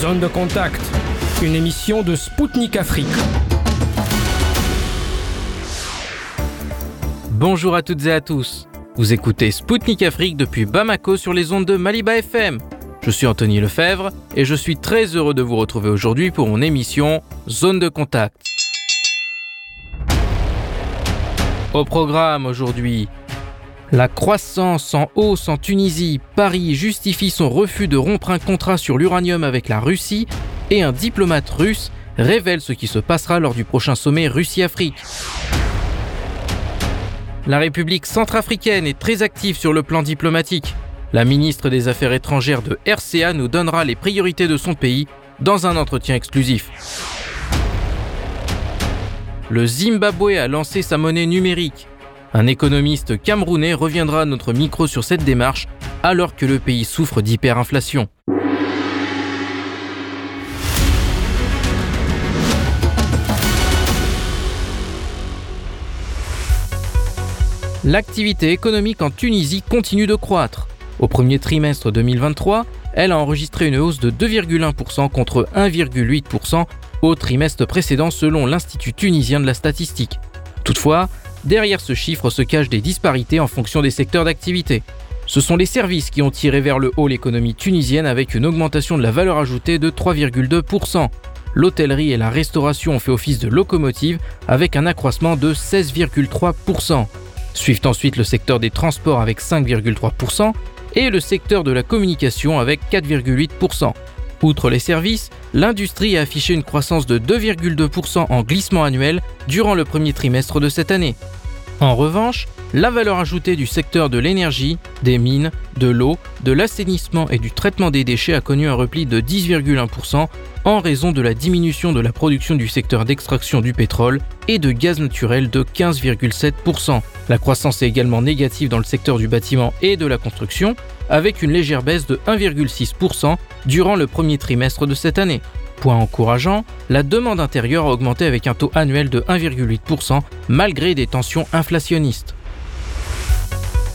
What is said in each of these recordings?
Zone de contact, une émission de Spoutnik Afrique. Bonjour à toutes et à tous. Vous écoutez Spoutnik Afrique depuis Bamako sur les ondes de Maliba FM. Je suis Anthony Lefebvre et je suis très heureux de vous retrouver aujourd'hui pour mon émission Zone de contact. Au programme aujourd'hui, la croissance en hausse en Tunisie, Paris justifie son refus de rompre un contrat sur l'uranium avec la Russie et un diplomate russe révèle ce qui se passera lors du prochain sommet Russie-Afrique. La République centrafricaine est très active sur le plan diplomatique. La ministre des Affaires étrangères de RCA nous donnera les priorités de son pays dans un entretien exclusif. Le Zimbabwe a lancé sa monnaie numérique. Un économiste camerounais reviendra à notre micro sur cette démarche alors que le pays souffre d'hyperinflation. L'activité économique en Tunisie continue de croître. Au premier trimestre 2023, elle a enregistré une hausse de 2,1% contre 1,8% au trimestre précédent selon l'Institut tunisien de la statistique. Toutefois, Derrière ce chiffre se cachent des disparités en fonction des secteurs d'activité. Ce sont les services qui ont tiré vers le haut l'économie tunisienne avec une augmentation de la valeur ajoutée de 3,2%. L'hôtellerie et la restauration ont fait office de locomotive avec un accroissement de 16,3%. Suivent ensuite le secteur des transports avec 5,3% et le secteur de la communication avec 4,8%. Outre les services, l'industrie a affiché une croissance de 2,2% en glissement annuel durant le premier trimestre de cette année. En revanche, la valeur ajoutée du secteur de l'énergie, des mines, de l'eau, de l'assainissement et du traitement des déchets a connu un repli de 10,1% en raison de la diminution de la production du secteur d'extraction du pétrole et de gaz naturel de 15,7%. La croissance est également négative dans le secteur du bâtiment et de la construction, avec une légère baisse de 1,6% durant le premier trimestre de cette année. Point encourageant, la demande intérieure a augmenté avec un taux annuel de 1,8% malgré des tensions inflationnistes.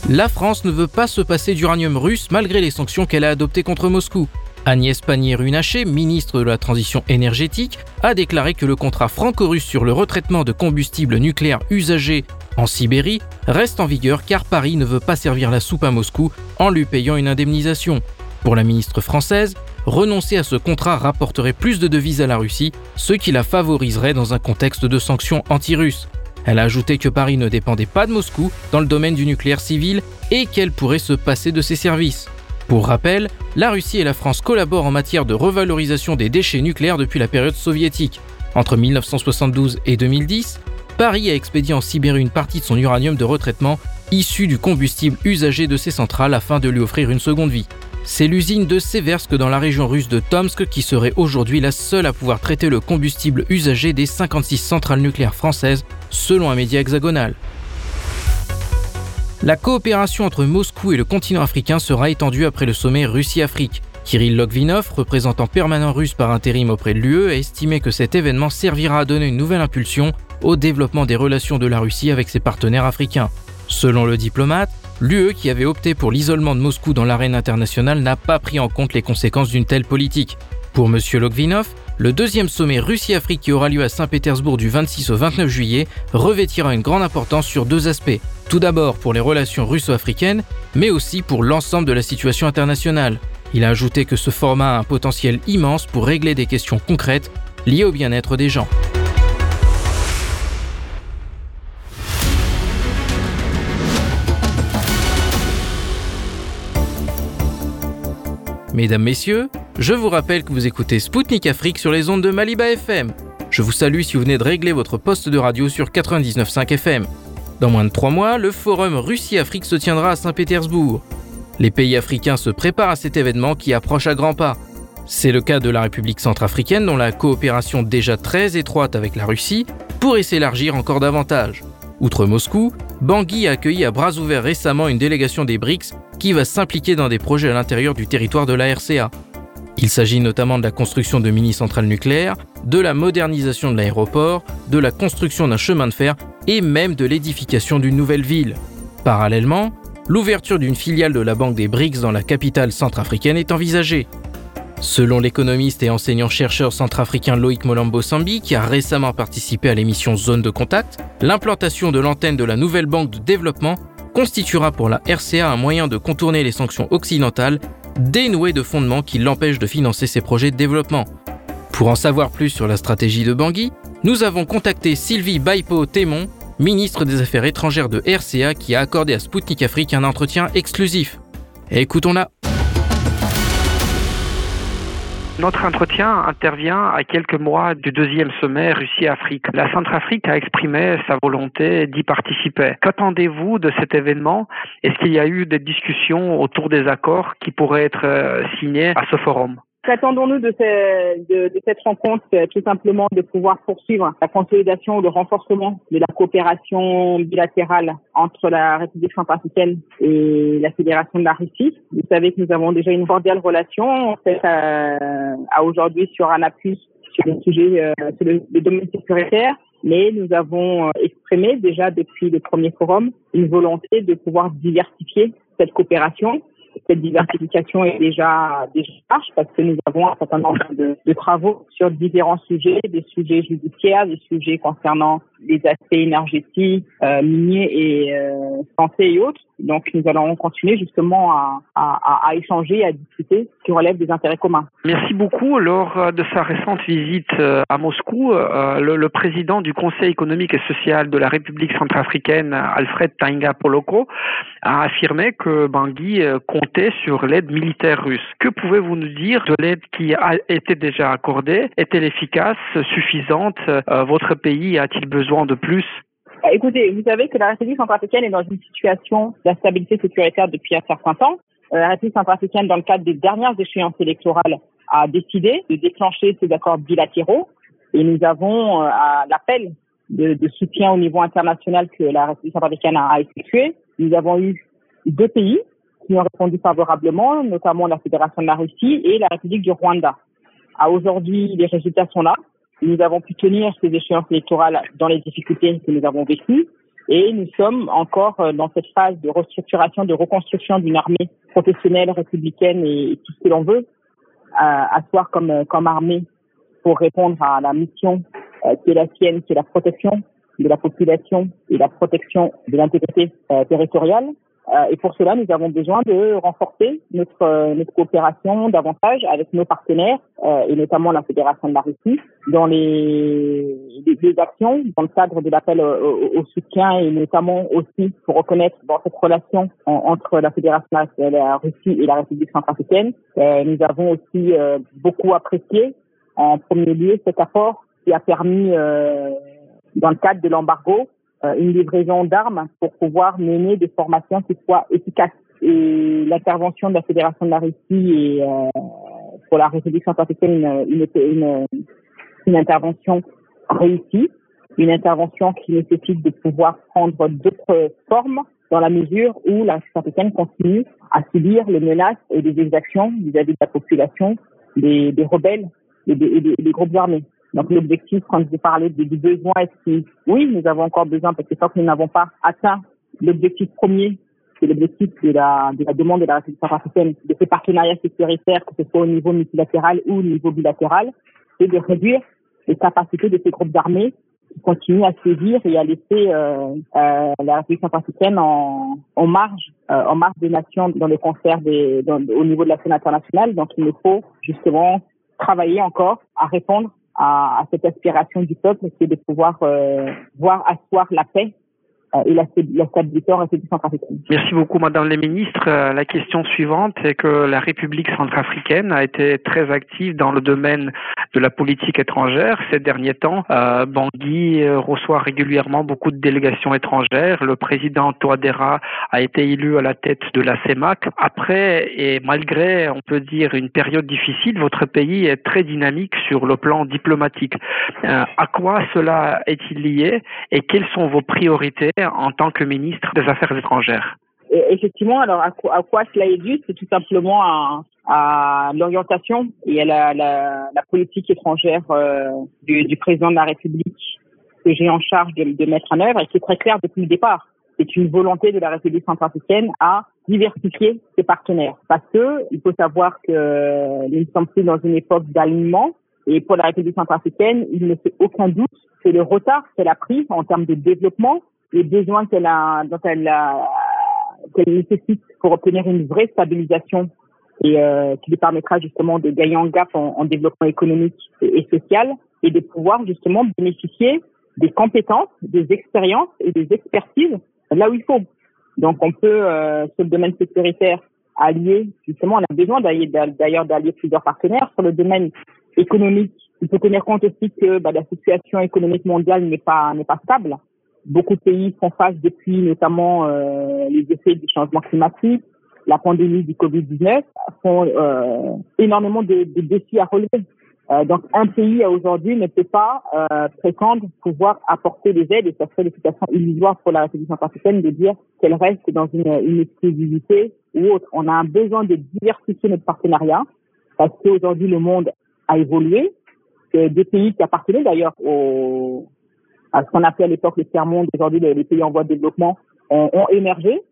La France ne veut pas se passer d'uranium russe malgré les sanctions qu'elle a adoptées contre Moscou. Agnès Pannier-Runacher, ministre de la Transition énergétique, a déclaré que le contrat franco-russe sur le retraitement de combustibles nucléaires usagés en Sibérie reste en vigueur car Paris ne veut pas servir la soupe à Moscou en lui payant une indemnisation. Pour la ministre française, renoncer à ce contrat rapporterait plus de devises à la Russie, ce qui la favoriserait dans un contexte de sanctions anti-russes. Elle a ajouté que Paris ne dépendait pas de Moscou dans le domaine du nucléaire civil et qu'elle pourrait se passer de ses services. Pour rappel, la Russie et la France collaborent en matière de revalorisation des déchets nucléaires depuis la période soviétique. Entre 1972 et 2010, Paris a expédié en Sibérie une partie de son uranium de retraitement issu du combustible usagé de ses centrales afin de lui offrir une seconde vie. C'est l'usine de Seversk dans la région russe de Tomsk qui serait aujourd'hui la seule à pouvoir traiter le combustible usagé des 56 centrales nucléaires françaises, selon un média hexagonal. La coopération entre Moscou et le continent africain sera étendue après le sommet Russie-Afrique. Kirill Logvinov, représentant permanent russe par intérim auprès de l'UE, a estimé que cet événement servira à donner une nouvelle impulsion au développement des relations de la Russie avec ses partenaires africains. Selon le diplomate, l'UE, qui avait opté pour l'isolement de Moscou dans l'arène internationale, n'a pas pris en compte les conséquences d'une telle politique. Pour M. Logvinov, le deuxième sommet Russie-Afrique qui aura lieu à Saint-Pétersbourg du 26 au 29 juillet revêtira une grande importance sur deux aspects. Tout d'abord pour les relations russo-africaines, mais aussi pour l'ensemble de la situation internationale. Il a ajouté que ce format a un potentiel immense pour régler des questions concrètes liées au bien-être des gens. Mesdames, Messieurs, je vous rappelle que vous écoutez Spoutnik Afrique sur les ondes de Maliba FM. Je vous salue si vous venez de régler votre poste de radio sur 99.5 FM. Dans moins de trois mois, le forum Russie-Afrique se tiendra à Saint-Pétersbourg. Les pays africains se préparent à cet événement qui approche à grands pas. C'est le cas de la République centrafricaine dont la coopération déjà très étroite avec la Russie pourrait s'élargir encore davantage. Outre Moscou, Bangui a accueilli à bras ouverts récemment une délégation des BRICS qui va s'impliquer dans des projets à l'intérieur du territoire de la RCA. Il s'agit notamment de la construction de mini-centrales nucléaires, de la modernisation de l'aéroport, de la construction d'un chemin de fer et même de l'édification d'une nouvelle ville. Parallèlement, l'ouverture d'une filiale de la Banque des BRICS dans la capitale centrafricaine est envisagée. Selon l'économiste et enseignant-chercheur centrafricain Loïc Molambo Sambi, qui a récemment participé à l'émission Zone de Contact, l'implantation de l'antenne de la nouvelle banque de développement constituera pour la RCA un moyen de contourner les sanctions occidentales, dénouées de fondements qui l'empêchent de financer ses projets de développement. Pour en savoir plus sur la stratégie de Bangui, nous avons contacté Sylvie Baipo-Témon, ministre des Affaires étrangères de RCA, qui a accordé à Sputnik Afrique un entretien exclusif. Écoutons-la. Notre entretien intervient à quelques mois du deuxième sommet Russie-Afrique. La Centrafrique a exprimé sa volonté d'y participer. Qu'attendez-vous de cet événement? Est-ce qu'il y a eu des discussions autour des accords qui pourraient être euh, signés à ce forum? Qu'attendons-nous de, de, de, cette rencontre Tout simplement de pouvoir poursuivre la consolidation le renforcement de la coopération bilatérale entre la République centrafricaine et la Fédération de la Russie. Vous savez que nous avons déjà une cordiale relation fait, à, à aujourd'hui sur un appui sur le sujet, euh, sur le, le domaine sécuritaire mais nous avons euh, exprimé déjà depuis le premier forum une volonté de pouvoir diversifier cette coopération cette diversification est déjà déjà large parce que nous avons un certain nombre de, de, travaux sur différents sujets, des sujets judiciaires, des sujets concernant les aspects énergétiques, euh, miniers et euh, santé et autres. Donc nous allons continuer justement à, à, à échanger, à discuter qui relève des intérêts communs. Merci beaucoup. Lors de sa récente visite euh, à Moscou, euh, le, le, président du Conseil économique et social de la République centrafricaine, Alfred Tainga Poloko, a affirmé que Bangui comptait sur l'aide militaire russe. Que pouvez-vous nous dire de l'aide qui a été déjà accordée? Est-elle efficace, suffisante? Votre pays a-t-il besoin de plus bah, écoutez, vous savez que la République centrafricaine est dans une situation d'instabilité sécuritaire depuis un certain temps. Euh, la République centrafricaine, dans le cadre des dernières échéances électorales, a décidé de déclencher ces accords bilatéraux et nous avons euh, l'appel de, de, soutien au niveau international que la République centrafricaine a, effectué. Nous avons eu deux pays qui ont répondu favorablement, notamment la Fédération de la Russie et la République du Rwanda. À aujourd'hui, les résultats sont là. Nous avons pu tenir ces échéances électorales dans les difficultés que nous avons vécues et nous sommes encore euh, dans cette phase de restructuration, de reconstruction d'une armée professionnelle, républicaine et tout ce que l'on veut asseoir comme, euh, comme armée pour répondre à la mission euh, qui est la sienne, qui est la protection de la population et la protection de l'intégrité territoriale. Euh, et pour cela, nous avons besoin de renforcer notre, euh, notre coopération davantage avec nos partenaires, euh, et notamment la Fédération de la Russie, dans les, les, actions, dans le cadre de l'appel au, au, soutien, et notamment aussi pour reconnaître dans cette relation entre la Fédération de la Russie et la République centrafricaine. nous avons aussi beaucoup apprécié, en premier lieu, cet apport qui a permis, dans le cadre de l'embargo, une livraison d'armes pour pouvoir mener des formations qui soient efficaces. Et l'intervention de la Fédération de la Russie et euh, pour la République centrafricaine une, une, intervention réussie, une intervention qui nécessite de pouvoir prendre d'autres formes dans la mesure où la centrafricaine continue à subir les menaces et les exactions vis-à-vis de la population, des, rebelles et des groupes armés. Donc l'objectif, quand vous parlez du besoin, est que oui, nous avons encore besoin parce que tant que nous n'avons pas atteint l'objectif premier, c'est l'objectif de la, de la demande de la République centrafricaine de ces partenariats sécuritaires, que ce soit au niveau multilatéral ou au niveau bilatéral, c'est de réduire les capacités de ces groupes armés qui continuent à sévir et à laisser euh, euh, la République centrafricaine en, en marge, euh, en marge des nations dans le concert des, dans, au niveau de la scène internationale. Donc il nous faut justement travailler encore à répondre à, à, cette aspiration du peuple, c'est de pouvoir euh, voir asseoir la paix centrafricaine. Merci beaucoup, Madame la Ministre. Euh, la question suivante est que la République centrafricaine a été très active dans le domaine de la politique étrangère ces derniers temps. Euh, Bangui euh, reçoit régulièrement beaucoup de délégations étrangères. Le président Touadéra a été élu à la tête de la CEMAC. Après, et malgré, on peut dire, une période difficile, votre pays est très dynamique sur le plan diplomatique. Euh, à quoi cela est-il lié et quelles sont vos priorités en tant que ministre des Affaires étrangères Effectivement, alors à quoi, cela est dû? C'est tout simplement à, l'orientation et à la, politique étrangère euh, du, président de la République que j'ai en charge de, mettre en œuvre et qui est très clair depuis le départ. c'est une volonté de la République centrafricaine à diversifier ses partenaires. Parce que il faut savoir que nous sommes plus dans une époque d'alignement et pour la République centrafricaine, il ne fait aucun doute que le retard qu'elle a pris en termes de développement, les besoins qu'elle a, dont elle a, qu'elle nécessite pour obtenir une vraie stabilisation et euh, qui lui permettra justement de gagner en gap en, développement économique et, social et de pouvoir justement bénéficier des compétences, des expériences et des expertises là où il faut. Donc on peut, euh, sur le domaine sécuritaire, allier, justement, on a besoin d'ailleurs d'allier plusieurs partenaires. Sur le domaine économique, il faut tenir compte aussi que bah, la situation économique mondiale n'est pas n'est pas stable. Beaucoup de pays font face depuis notamment euh, les effets du changement climatique, la pandémie du Covid-19, font euh, énormément de, de, défis à relever. Euh, donc un pays aujourd'hui ne peut pas euh, prétendre pouvoir apporter des aides et ça serait situation illusoire pour la République centrafricaine de dire qu'elle reste dans une, une exclusivité ou autre. On a un besoin de diversifier notre partenariat parce qu'aujourd'hui le monde a évolué. Que des pays qui appartenaient d'ailleurs au, ce qu'on appelait à l'époque le tiers-monde, aujourd'hui les, pays en voie de développement ont, ont émergé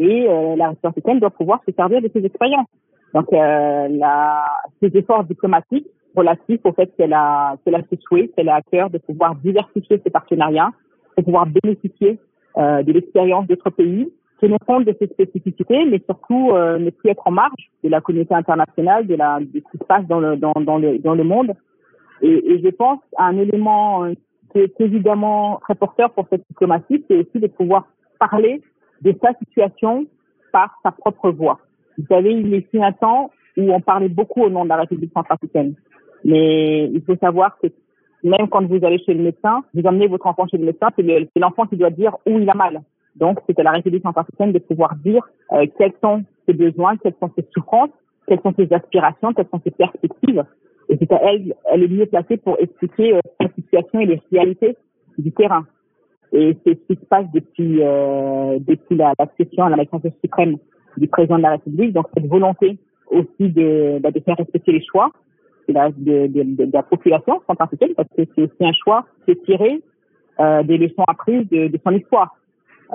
et euh, la République africaine doit pouvoir se servir de ces expériences. Donc, euh, la, ces efforts diplomatiques relatifs au fait qu'elle a, qu'elle a souhait, qu'elle a à cœur de pouvoir diversifier ses partenariats, de pouvoir bénéficier euh, de l'expérience d'autres pays, tenir compte de ces spécificités, mais surtout euh, ne plus être en marge de la communauté internationale, de, la, de ce qui se passe dans le, dans, dans le, dans le monde. Et, et je pense à un élément qui est évidemment très porteur pour cette diplomatie, c'est aussi de pouvoir parler de sa situation par sa propre voix. Vous savez, il est eu un temps où on parlait beaucoup au nom de la République centrafricaine. Mais il faut savoir que même quand vous allez chez le médecin, vous emmenez votre enfant chez le médecin, c'est l'enfant qui doit dire où il a mal. Donc, c'est à la République centrafricaine de pouvoir dire euh, quels sont ses besoins, quelles sont ses souffrances, quelles sont ses aspirations, quelles sont ses perspectives. Et c'est à elle, elle est mieux placée pour expliquer euh, sa situation et les réalités du terrain. Et c'est ce qui se passe depuis, euh, depuis la, la session à la majorité suprême du président de la République. Donc, cette volonté aussi de, bah, de faire respecter les choix de la, de, de, de la population centrafricaine, parce que c'est aussi un choix qui est tiré euh, des leçons apprises de, de son histoire.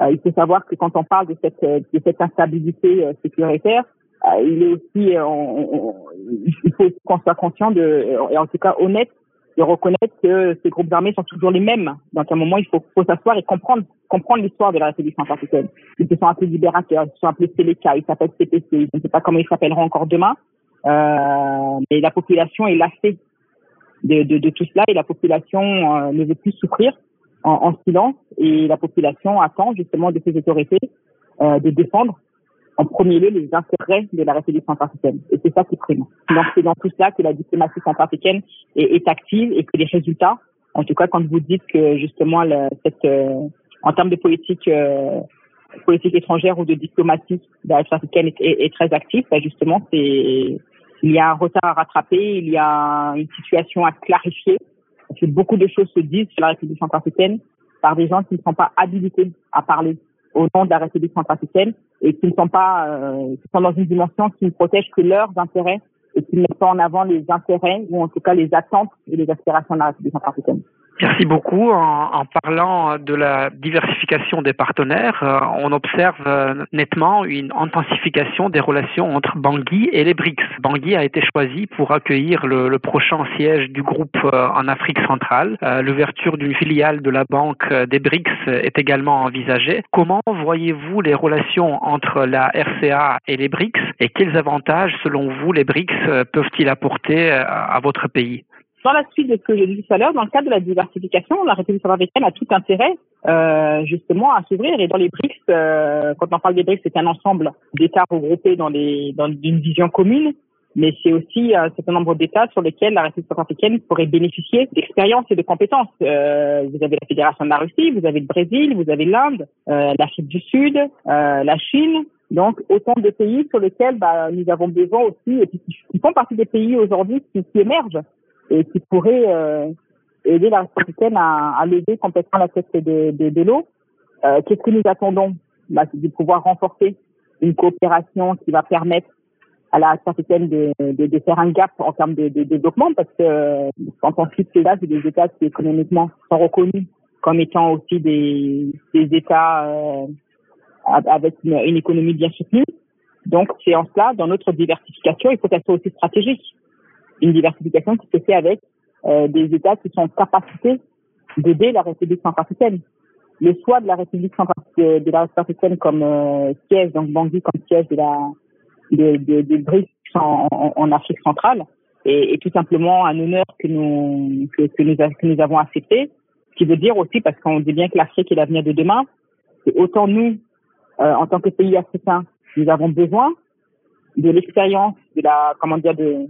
Euh, il faut savoir que quand on parle de cette, de cette instabilité euh, sécuritaire, il est aussi, on, on, il faut qu'on soit conscient de, et en tout cas honnête de reconnaître que ces groupes armés sont toujours les mêmes. Donc à un moment, il faut, s'asseoir et comprendre comprendre l'histoire de la République centrafricaine. Ils se sont appelés libérateurs, ils se sont appelés Séléka, ils s'appellent CPC, je ne sais pas comment ils s'appelleront encore demain, euh, mais la population est lassée de, de, de, tout cela et la population euh, ne veut plus souffrir en, en, silence et la population attend justement de ses autorités euh, de défendre en premier lieu les intérêts de la République centrafricaine. Et c'est ça qui prime. Donc c'est dans tout cela que la diplomatie centrafricaine est, active et que les résultats, en tout cas quand vous dites que justement le, cette, euh, en termes de politique euh, politique étrangère ou de diplomatie, la République africaine est, est, est, très active, bah, justement c'est il y a un retard à rattraper, il y a une situation à clarifier. Parce que beaucoup de choses se disent sur la République centrafricaine par des gens qui ne sont pas habilités à parler au nom de la République centrafricaine et qui ne sont pas, euh, qui sont dans une dimension qui ne protège que leurs intérêts et qui ne mettent pas en avant les intérêts ou en tout cas les attentes et les aspirations de la République centrafricaine. Merci beaucoup. En, parlant de la diversification des partenaires, euh, on observe euh, nettement une intensification des relations entre Bangui et les BRICS. Bangui a été choisi pour accueillir le, le prochain siège du groupe euh, en Afrique centrale. L'ouverture d'une filiale de la Banque des BRICS est également envisagée. Comment voyez-vous les relations entre la RCA et les BRICS et quels avantages, selon vous, les BRICS peuvent-ils apporter à votre pays? Dans la suite de ce que j'ai dit tout à l'heure, dans le cadre de la diversification, la République centrafricaine a tout intérêt euh, justement à s'ouvrir. Et dans les BRICS, euh, quand on parle des BRICS, c'est un ensemble d'États regroupés dans, les, dans une vision commune, mais c'est aussi un certain nombre d'États sur lesquels la République centrafricaine pourrait bénéficier d'expérience et de compétences. Euh, vous avez la Fédération de la Russie, vous avez le Brésil, vous avez l'Inde, euh, l'Afrique du Sud, euh, la Chine. Donc autant de pays sur lesquels bah, nous avons besoin aussi, et qui, qui font partie des pays aujourd'hui qui, émergent et qui pourrait euh, aider la République à, à lever complètement la tête de, de, de l'eau. Euh, Qu'est-ce que nous attendons? Bah, C'est de pouvoir renforcer une coopération qui va permettre à la africaine de, de, de, faire un gap en termes de, de développement parce que quand on cite là, c'est des États qui économiquement sont reconnus comme étant aussi des, des États euh, avec une, une économie bien soutenue. Donc, c'est en cela, dans notre diversification, il faut qu'elle soit aussi stratégique. Une diversification qui se fait avec euh, des États qui sont en capacité d'aider la République centrafricaine. Le choix de la République de la centrafricaine comme euh, siège, donc Bangui comme siège de la de, de, de BRICS en, en, Afrique centrale est, est, tout simplement un honneur que nous que, que, nous, que nous avons accepté. Ce qui veut dire aussi, parce qu'on dit bien que l'Afrique est l'avenir de demain, c'est autant nous, euh, en tant que pays africain, nous avons besoin de l'expérience, de la, comment dire, de,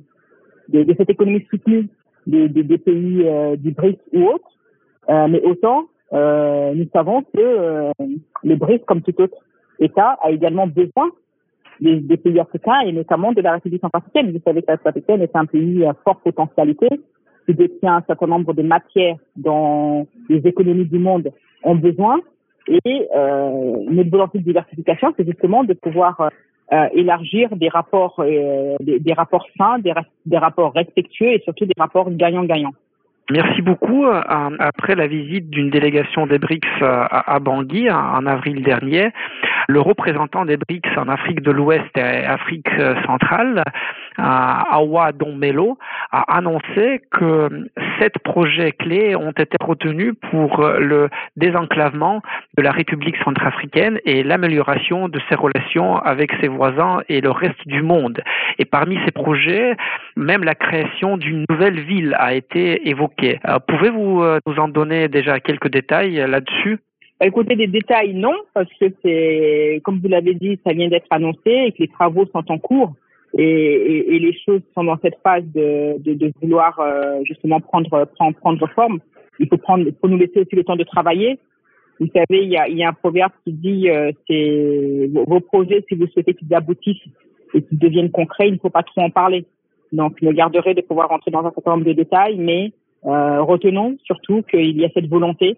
de, de cette économie soutenue des, pays euh, du BRICS ou autres. Euh, mais autant, euh, nous savons que euh, le BRICS, comme tout autre État, a également besoin des, des, pays africains et notamment de la République centrafricaine. Vous savez que la centrafricaine est un pays à forte potentialité qui détient un certain nombre de matières dont les économies du monde ont besoin. Et euh, notre volonté de diversification, c'est justement de pouvoir euh, élargir des rapports, euh, des, rapports sains, des, des rapports respectueux et surtout des rapports gagnant-gagnant. Merci beaucoup. Euh, après la visite d'une délégation des BRICS à Bangui en avril dernier, le représentant des BRICS en Afrique de l'Ouest et Afrique centrale, Awa Donmelo, a annoncé que sept projets clés ont été retenus pour le désenclavement de la République centrafricaine et l'amélioration de ses relations avec ses voisins et le reste du monde. Et parmi ces projets, même la création d'une nouvelle ville a été évoquée. Euh, pouvez-vous euh, nous en donner déjà quelques détails là-dessus? Bah, Écoutez, des détails, non, parce que c'est, comme vous l'avez dit, ça vient d'être annoncé et que les travaux sont en cours et, les choses sont dans cette phase de, vouloir euh, justement prendre, prendre, prendre forme. Il faut prendre, faut nous laisser aussi le temps de travailler. Vous savez, il y a, un proverbe qui dit euh, vos projets, si vous souhaitez qu'ils aboutissent et qu'ils deviennent concrets, il ne faut pas trop en parler. Donc, je me garderai de pouvoir rentrer dans un certain nombre de détails, mais euh, retenons surtout qu'il y a cette volonté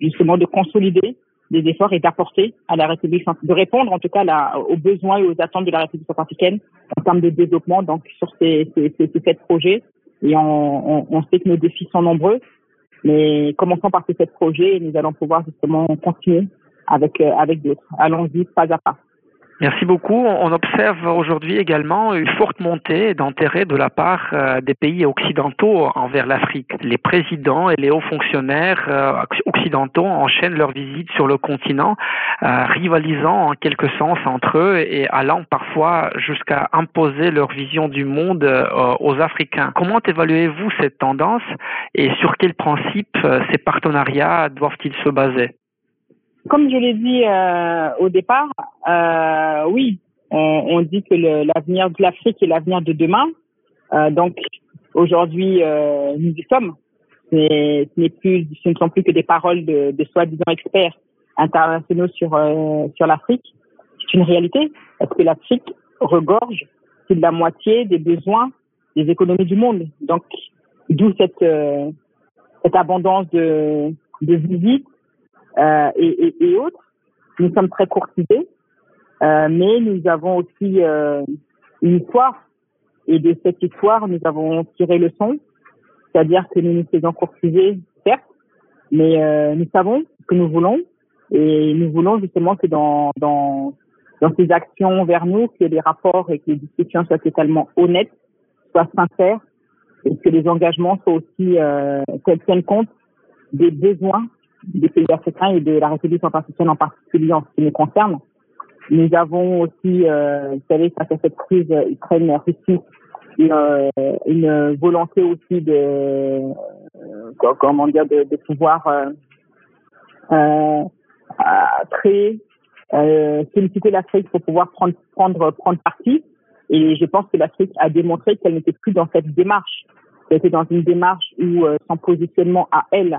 justement de consolider des efforts et d'apporter à la République, de répondre en tout cas là, aux besoins et aux attentes de la République centrafricaine en termes de développement donc sur ces, ces, ces, ces sept projets. Et on, on, on, sait que nos défis sont nombreux, mais commençons par ces sept projets et nous allons pouvoir justement continuer avec, euh, avec d'autres. Allons-y pas à pas. Merci beaucoup. On observe aujourd'hui également une forte montée d'intérêt de la part euh, des pays occidentaux envers l'Afrique. Les présidents et les hauts fonctionnaires euh, occidentaux enchaînent leurs visites sur le continent, euh, rivalisant en quelque sens entre eux et allant parfois jusqu'à imposer leur vision du monde aux Africains. Comment évaluez-vous cette tendance et sur quels principes ces partenariats doivent-ils se baser? Comme je l'ai dit euh, au départ, euh, oui, on, on, dit que l'avenir de l'Afrique est l'avenir de demain. Euh, donc aujourd'hui, euh, nous y sommes. Ce n'est plus, ce ne sont plus que des paroles de, de soi-disant experts internationaux sur euh, sur l'Afrique. C'est une réalité parce que l'Afrique regorge plus de la moitié des besoins des économies du monde. Donc d'où cette euh, cette abondance de de visites euh, et, et, et, autres. Nous sommes très courtisés, euh, mais nous avons aussi euh, une histoire. Et de cette histoire, nous avons tiré le son, c'est-à-dire que nous nous faisons courtiser, certes, mais euh, nous savons ce que nous voulons et nous voulons justement que dans, dans, dans ces actions vers nous, que les rapports et que les discussions soient totalement honnêtes, soient sincères et que les engagements soient aussi euh, tiennent compte des besoins des pays africains et de la République centrafricaine en particulier en ce qui nous concerne. Nous avons aussi, euh, vous savez, face à cette crise Ukraine-Russie, une, euh, une volonté aussi de, euh, comment dire, de, de pouvoir euh, euh, créer, euh, solliciter l'Afrique pour pouvoir prendre, prendre, prendre parti. Et je pense que l'Afrique a démontré qu'elle n'était plus dans cette démarche. Elle était dans une démarche où son positionnement à elle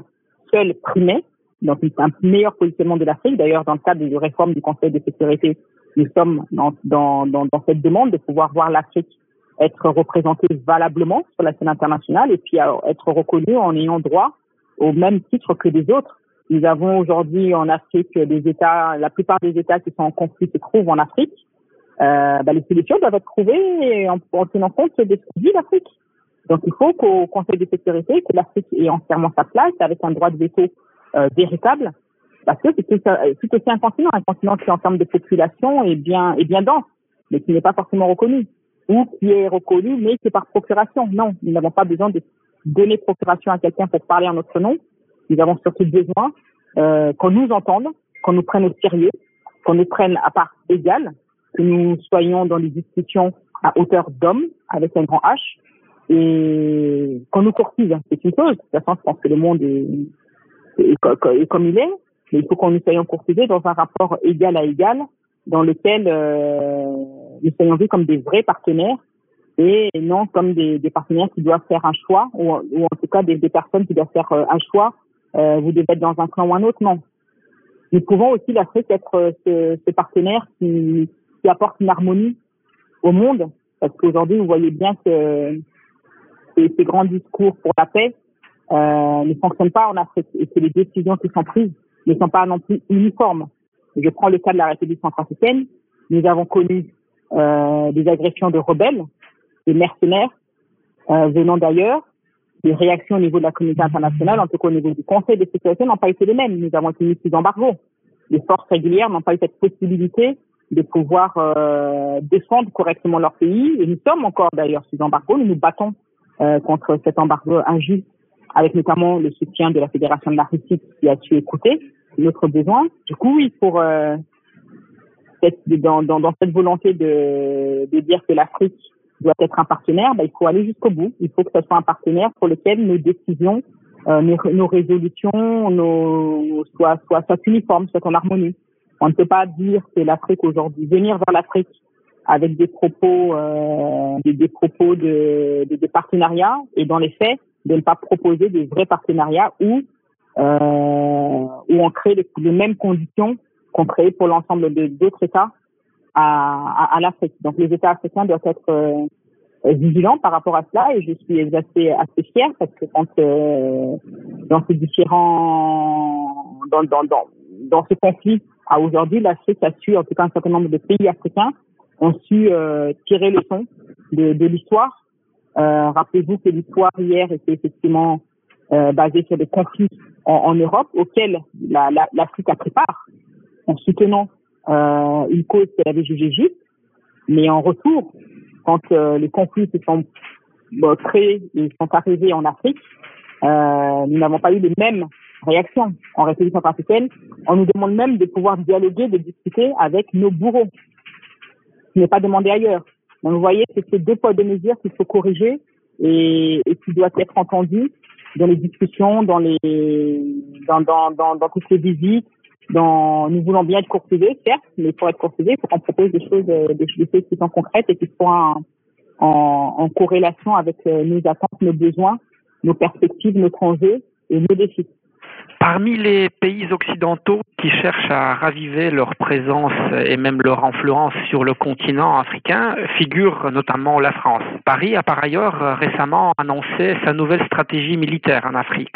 seule primait donc un meilleur positionnement de l'Afrique. D'ailleurs, dans le cadre des réformes du Conseil de sécurité, nous sommes dans, dans, dans, dans cette demande de pouvoir voir l'Afrique être représentée valablement sur la scène internationale et puis être reconnue en ayant droit au même titre que les autres. Nous avons aujourd'hui en Afrique des États, la plupart des États qui sont en conflit se trouvent en Afrique. Euh, bah, les solutions doivent être trouvées en, en tenant compte de que dit l'Afrique. Donc il faut qu'au Conseil de sécurité, que l'Afrique ait entièrement sa place avec un droit de veto euh, véritable Parce que c'est tout, aussi un continent, un continent qui en termes de population est bien, est bien dense, mais qui n'est pas forcément reconnu. Ou qui est reconnu, mais c'est par procuration. Non, nous n'avons pas besoin de donner procuration à quelqu'un pour parler en notre nom. Nous avons surtout besoin euh, qu'on nous entende, qu'on nous prenne au sérieux, qu'on nous prenne à part égale, que nous soyons dans des discussions à hauteur d'homme, avec un grand H, et qu'on nous courtise. C'est une chose. De toute façon, je pense que le monde est, est, comme il est, mais il faut qu'on nous soyons courtisés dans un rapport égal à égal, dans lequel euh, nous soyons vus comme des vrais partenaires et non comme des, des partenaires qui doivent faire un choix, ou, en tout cas des, des, personnes qui doivent faire euh, un choix. Euh, vous devez être dans un clan ou un autre, non. Nous pouvons aussi l'Afrique être euh, ce, ce partenaire qui, qui apporte une harmonie au monde, parce qu'aujourd'hui, vous voyez bien que ces, grands discours pour la paix euh, ne fonctionnent pas en Afrique et que les décisions qui sont prises ne sont pas non plus uniformes. Je prends le cas de la République centrafricaine. Nous avons connu euh, des agressions de rebelles, des mercenaires euh, venant d'ailleurs. Les réactions au niveau de la communauté internationale, en tout cas au niveau du Conseil de sécurité, n'ont pas été les mêmes. Nous avons été mis sous embargo. Les forces régulières n'ont pas eu cette possibilité de pouvoir euh, défendre correctement leur pays. Et nous sommes encore d'ailleurs sous embargo. Nous nous battons euh, contre cet embargo injuste, avec notamment le soutien de la Fédération de la Russie qui a su écouter notre besoin. Du coup, oui, pour euh, dans, dans, dans, cette volonté de, de dire que l'Afrique doit être un partenaire, bah, il faut aller jusqu'au bout. Il faut que ce soit un partenaire pour lequel nos décisions, euh, nos, nos, résolutions, nos, soient, soient, soient uniformes, soient en harmonie. On ne peut pas dire que l'Afrique aujourd'hui, venir vers l'Afrique avec des propos, euh, des, des, propos de, de partenariat et dans les faits, de ne pas proposer des vrais partenariats où euh, où on crée les, mêmes conditions qu'on crée pour l'ensemble d'autres États à, à, à l'Afrique. Donc les États africains doivent être euh, vigilants par rapport à cela et je suis assez, assez fière parce que quand euh, dans ces différents dans, dans, dans, dans ce conflit à aujourd'hui, l'Afrique a su, en tout cas un certain nombre de pays africains ont su euh, tirer le son de, de l'histoire. Euh, Rappelez-vous que l'histoire hier était effectivement euh, basée sur des conflits en, Europe auxquels l'Afrique la, a pris part en soutenant euh, une cause qu'elle avait jugée juste. Mais en retour, quand les conflits se sont créés et sont arrivés en Afrique, nous n'avons pas eu les mêmes réactions en République centrafricaine. On nous demande même de pouvoir dialoguer, de discuter avec nos bourreaux, ce n'est pas demandé ailleurs. Donc vous voyez, c'est ces deux poids, deux mesures qu'il faut corriger et, et qui doit être entendu dans les discussions, dans les dans, dans, dans, dans toutes les visites, dans, nous voulons bien être courtisés, certes, mais pour être courtisés, il faut qu'on propose des choses, euh, des, choses qui sont concrètes et qui soient en, en, corrélation avec euh, nos attentes, nos besoins, nos perspectives, nos enjeux et nos défis. Parmi les pays occidentaux qui cherchent à raviver leur présence et même leur influence sur le continent africain figure notamment la France. Paris a par ailleurs récemment annoncé sa nouvelle stratégie militaire en Afrique.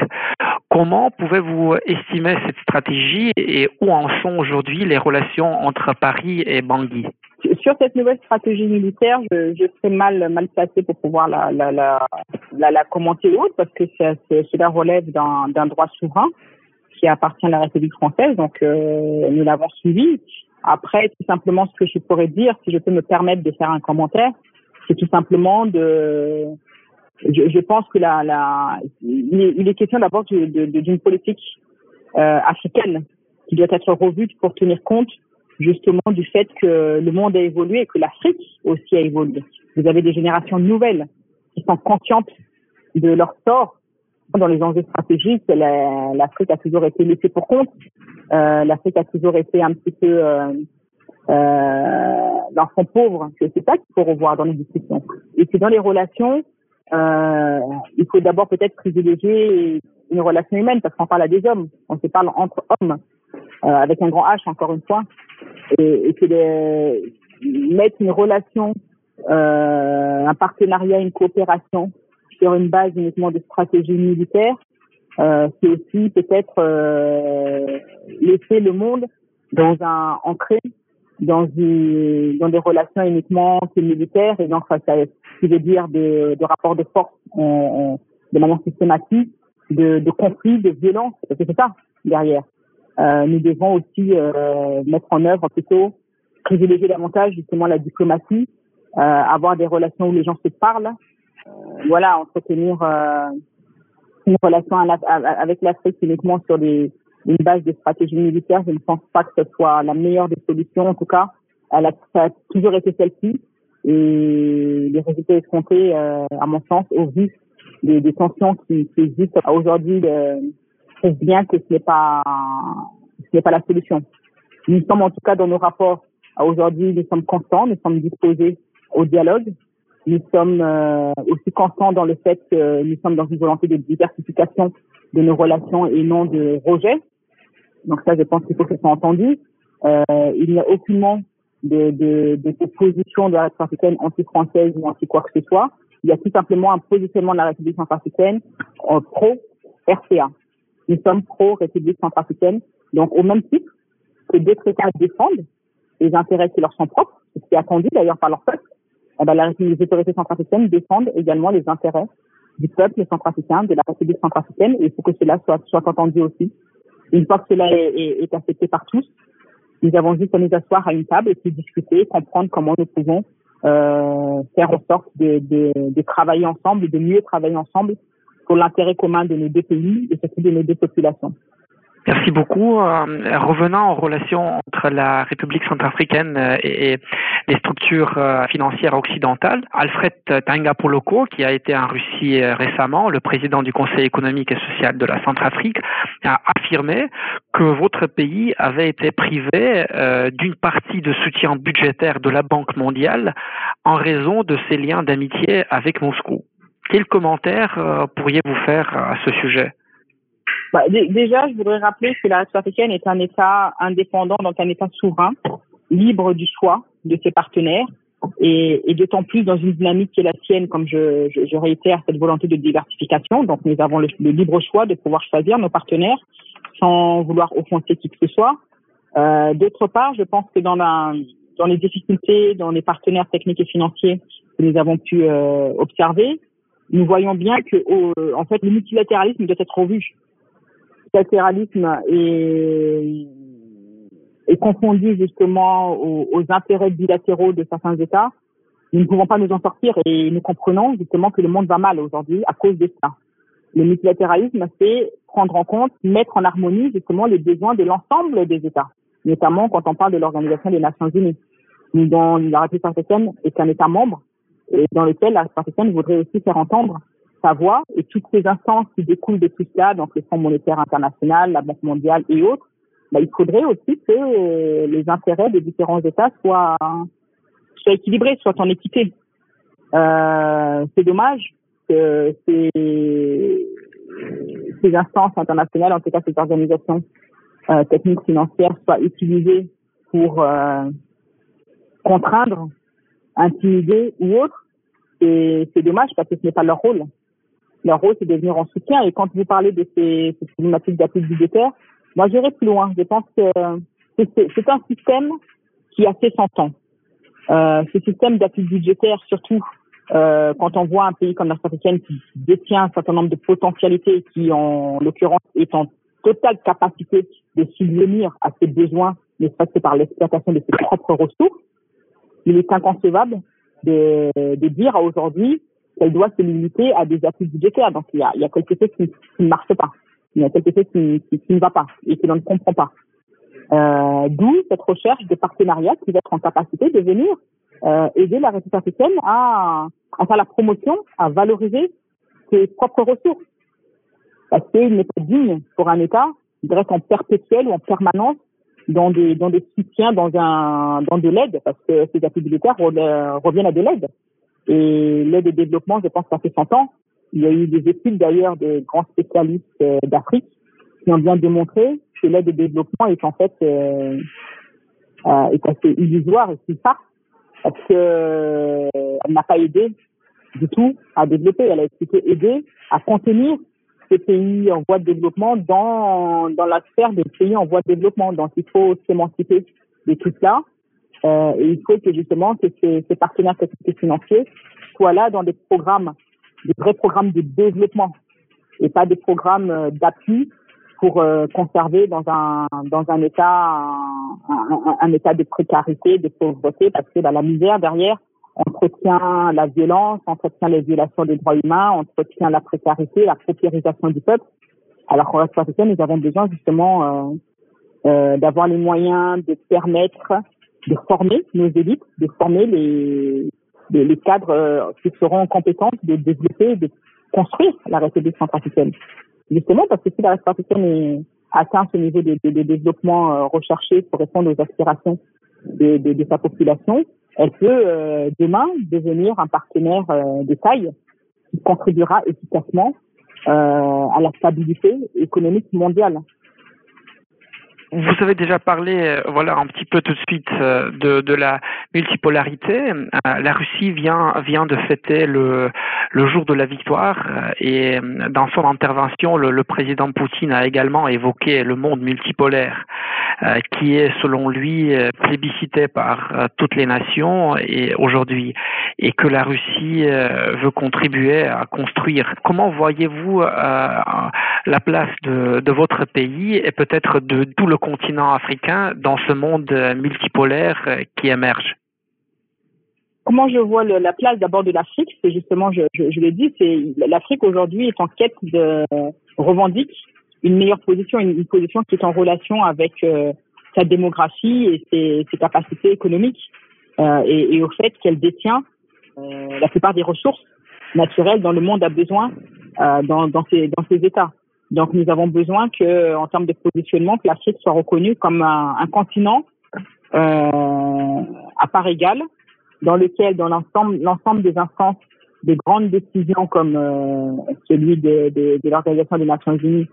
Comment pouvez-vous estimer cette stratégie et où en sont aujourd'hui les relations entre Paris et Bangui? Sur cette nouvelle stratégie militaire, je, je serais mal mal placé pour pouvoir la la commenter parce que cela relève d'un droit souverain qui appartient à la République française. Donc euh, nous l'avons suivi. Après, tout simplement, ce que je pourrais dire, si je peux me permettre de faire un commentaire, c'est tout simplement de je, je, pense que la, la, il est question d'abord d'une politique euh, africaine qui doit être revue pour tenir compte justement du fait que le monde a évolué et que l'Afrique aussi a évolué. Vous avez des générations nouvelles qui sont conscientes de leur sort dans les enjeux stratégiques. L'Afrique a toujours été laissée pour compte. Euh, L'Afrique a toujours été un petit peu euh, euh, l'enfant pauvre. C'est ça qu'il faut revoir dans les discussions. Et c'est dans les relations euh, il faut d'abord peut-être privilégier une relation humaine parce qu'on parle à des hommes, on se parle entre hommes, euh, avec un grand H encore une fois, et, et que de mettre une relation, euh, un partenariat, une coopération sur une base uniquement de stratégie militaire, euh, c'est aussi peut-être euh, laisser le monde dans un ancré dans, des relations uniquement militaires et donc ça, ça veut dire de, de rapports de force de manière systématique, de, conflits, de violence, parce que c'est ça derrière. Euh, nous devons aussi mettre en œuvre plutôt privilégier davantage justement la diplomatie, avoir des relations où les gens se parlent, voilà, entretenir euh, une relation avec l'Afrique uniquement sur des, une base de stratégie militaire. Je ne pense pas que ce soit la meilleure des solutions. En tout cas, elle a, ça a toujours été celle-ci. Et les résultats escomptés, euh, à mon sens, au vu des, des tensions qui, qui existent aujourd'hui, euh, prouvent bien que ce n'est pas ce n'est pas la solution. Nous sommes en tout cas dans nos rapports aujourd'hui, nous sommes constants, nous sommes disposés au dialogue. Nous sommes euh, aussi constants dans le fait que nous sommes dans une volonté de diversification de nos relations et non de rejet. Donc ça, je pense qu'il faut que ce soit entendu. Euh, il n'y a aucunement de, de, de, de position de la République africaine anti-française ou anti quoi que ce soit. Il y a tout simplement un positionnement de la République centrafricaine en pro-RCA. Nous sommes pro-République centrafricaine. Donc, au même titre que d'autres États défendent les intérêts qui leur sont propres, ce qui est attendu d'ailleurs par leur peuple, eh ben, les autorités centrafricaines défendent également les intérêts du peuple centrafricain, de la République centrafricaine, et il faut que cela soit, soit entendu aussi. Une fois que cela est, est, est accepté par tous, nous avons juste à nous asseoir à une table et puis discuter, comprendre comment nous pouvons euh, faire en sorte de, de, de, travailler ensemble, de mieux travailler ensemble pour l'intérêt commun de nos deux pays et surtout de nos deux populations. Merci beaucoup. Euh, revenant aux relations entre la République centrafricaine euh, et, les structures euh, financières occidentales, Alfred Tangapoloko, qui a été en Russie récemment, le président du Conseil économique et social de la Centrafrique, a affirmé que votre pays avait été privé d'une partie de soutien budgétaire de la Banque mondiale en raison de ses liens d'amitié avec Moscou. Quel commentaire pourriez-vous faire à ce sujet? Bah, déjà, je voudrais rappeler que la République africaine est un État indépendant, donc un État souverain, libre du choix de ses partenaires, et, d'autant plus dans une dynamique qui est la sienne, comme je, réitère cette volonté de diversification. Donc, nous avons le, libre choix de pouvoir choisir nos partenaires sans vouloir offenser qui que ce soit. Euh, D'autre part, je pense que dans les difficultés, dans les partenaires techniques et financiers que nous avons pu euh, observer, nous voyons bien que, en fait, le multilatéralisme doit être revu multilatéralisme est, confondu justement aux, aux, intérêts bilatéraux de certains États, nous ne pouvons pas nous en sortir et nous comprenons justement que le monde va mal aujourd'hui à cause de ça. Le multilatéralisme, c'est prendre en compte, mettre en harmonie justement les besoins de l'ensemble des États, notamment quand on parle de l'Organisation des Nations Unies, dont la République africaine est un État membre et dans lequel la République africaine voudrait aussi faire entendre sa et toutes ces instances qui découlent de tout cela, donc le Fonds monétaire international, la Banque mondiale et autres, bah, il faudrait aussi que euh, les intérêts des différents États soient, soient équilibrés, soient en équité. Euh, c'est dommage que ces, ces instances internationales, en tout cas ces organisations euh, techniques financières, soient utilisées pour contraindre, intimider ou autre. Et c'est dommage parce que ce n'est pas leur rôle. Leur rôle, c'est de venir en soutien. Et quand vous parlez de ces, ces problématiques d'appui budgétaire, moi, j'irai plus loin. Je pense que c'est un système qui a fait 100 ans. Euh, ce système d'appui budgétaire, surtout euh, quand on voit un pays comme la africaine qui détient un certain nombre de potentialités, qui en l'occurrence est en totale capacité de subvenir à ses besoins, ne serait-ce que par l'exploitation de ses propres ressources, il est inconcevable de, de dire aujourd'hui qu'elle doit se limiter à des appuis budgétaires. Donc il y a, il y a quelque chose qui, ne marche pas. Il y a quelque chose qui, qui, qui ne va pas et que l'on ne comprend pas. Euh, D'où cette recherche de partenariat qui va être en capacité de venir euh, aider la République africaine à, faire la promotion, à valoriser ses propres ressources. Parce qu'il n'est pas digne pour un État d'être en perpétuel ou en permanence dans des, dans des soutiens, dans, un, dans de l'aide, parce que ces appuis budgétaires reviennent à de l'aide. Et l'aide au développement, je pense, ça fait 100 ans. Il y a eu des études d'ailleurs de grands spécialistes euh, d'Afrique qui ont bien démontré que l'aide au développement est en fait euh, euh, est assez illusoire et si pas parce que euh, elle n'a pas aidé du tout à développer. Elle a plutôt aidé à contenir ces pays en voie de développement dans dans la des pays en voie de développement. Donc il faut s'émanciper de tout cela euh, et il faut que justement que ces, partenaires techniques financiers soient là dans des programmes, des vrais programmes de développement et pas des programmes euh, d'appui pour euh, conserver dans un dans un état un, état de précarité, de pauvreté, parce que bah, la misère derrière entretient la violence, entretient les violations des droits humains, entretient la précarité, la paupérisation du peuple. Alors qu'en République nous avons besoin justement d'avoir les moyens de permettre de former nos élites, de former les, les, cadres euh, qui seront compétents de développer, de construire la République centrafricaine. Justement parce que si la République centrafricaine atteint ce niveau de, développement euh, recherché pour répondre aux aspirations de, de, sa population, elle peut euh, demain devenir un partenaire de taille qui contribuera efficacement à la stabilité économique mondiale. Vous avez déjà parlé, euh, voilà, un petit peu tout de suite euh, de, la multipolarité. Euh, la Russie vient vient de fêter le le jour de la victoire et dans son intervention, le, le président Poutine a également évoqué le monde multipolaire qui est selon lui plébiscité par toutes les nations et aujourd'hui et que la Russie veut contribuer à construire. Comment voyez-vous la place de, de votre pays et peut-être de tout le continent africain dans ce monde multipolaire euh, qui émerge Comment je vois la place d'abord de l'Afrique? C'est justement, je, je, l'ai dit, c'est l'Afrique aujourd'hui est en quête de revendique une meilleure position, une, position qui est en relation avec euh, sa démographie et ses, capacités économiques euh, et, au fait qu'elle détient la plupart des ressources naturelles dont le monde a besoin dans, dans, dans ces États. Donc nous avons besoin que, en termes de positionnement, que l'Afrique soit reconnue comme un, continent euh, à part égale, dans lequel, dans l'ensemble, l'ensemble des instances, des grandes décisions comme euh, celui de l'Organisation des Nations Unies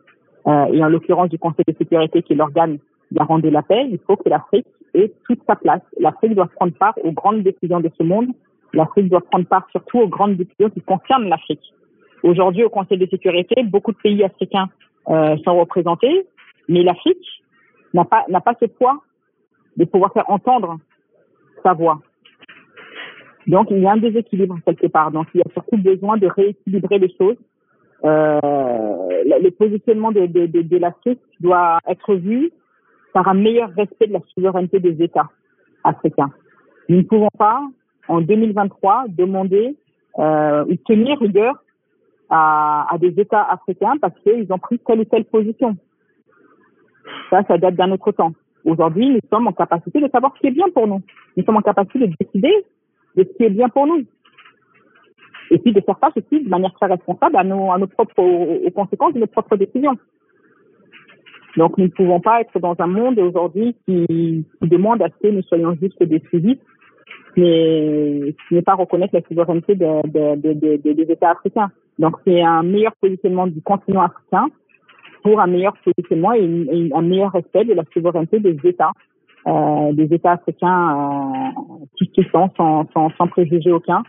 euh, et en l'occurrence du Conseil de sécurité qui est l'organe garant de la paix, il faut que l'Afrique ait toute sa place. L'Afrique doit prendre part aux grandes décisions de ce monde. L'Afrique doit prendre part surtout aux grandes décisions qui concernent l'Afrique. Aujourd'hui, au Conseil de sécurité, beaucoup de pays africains euh, sont représentés, mais l'Afrique n'a pas n'a pas ce poids de pouvoir faire entendre sa voix. Donc, il y a un déséquilibre quelque part. Donc, il y a surtout besoin de rééquilibrer les choses. Euh, le positionnement de, de, de, de l'Afrique doit être vu par un meilleur respect de la souveraineté des États africains. Nous ne pouvons pas, en 2023, demander euh, ou tenir rigueur à, des États africains parce qu'ils ont pris telle ou telle position. Ça, ça date d'un autre temps. Aujourd'hui, nous sommes en capacité de savoir ce qui est bien pour nous. Nous sommes en capacité de décider de ce qui est bien pour nous. Et puis de faire face aussi de manière très responsable à nos, propres, aux, conséquences de nos propres décisions. Donc nous ne pouvons pas être dans un monde aujourd'hui qui, demande à ce que nous soyons juste des qui n'est pas reconnaître la souveraineté de, de, de, des États africains. Donc c'est un meilleur positionnement du continent africain pour un meilleur positionnement et, un meilleur respect de la souveraineté des États, euh, des États africains euh, qui sont sans, sans, sans aucun.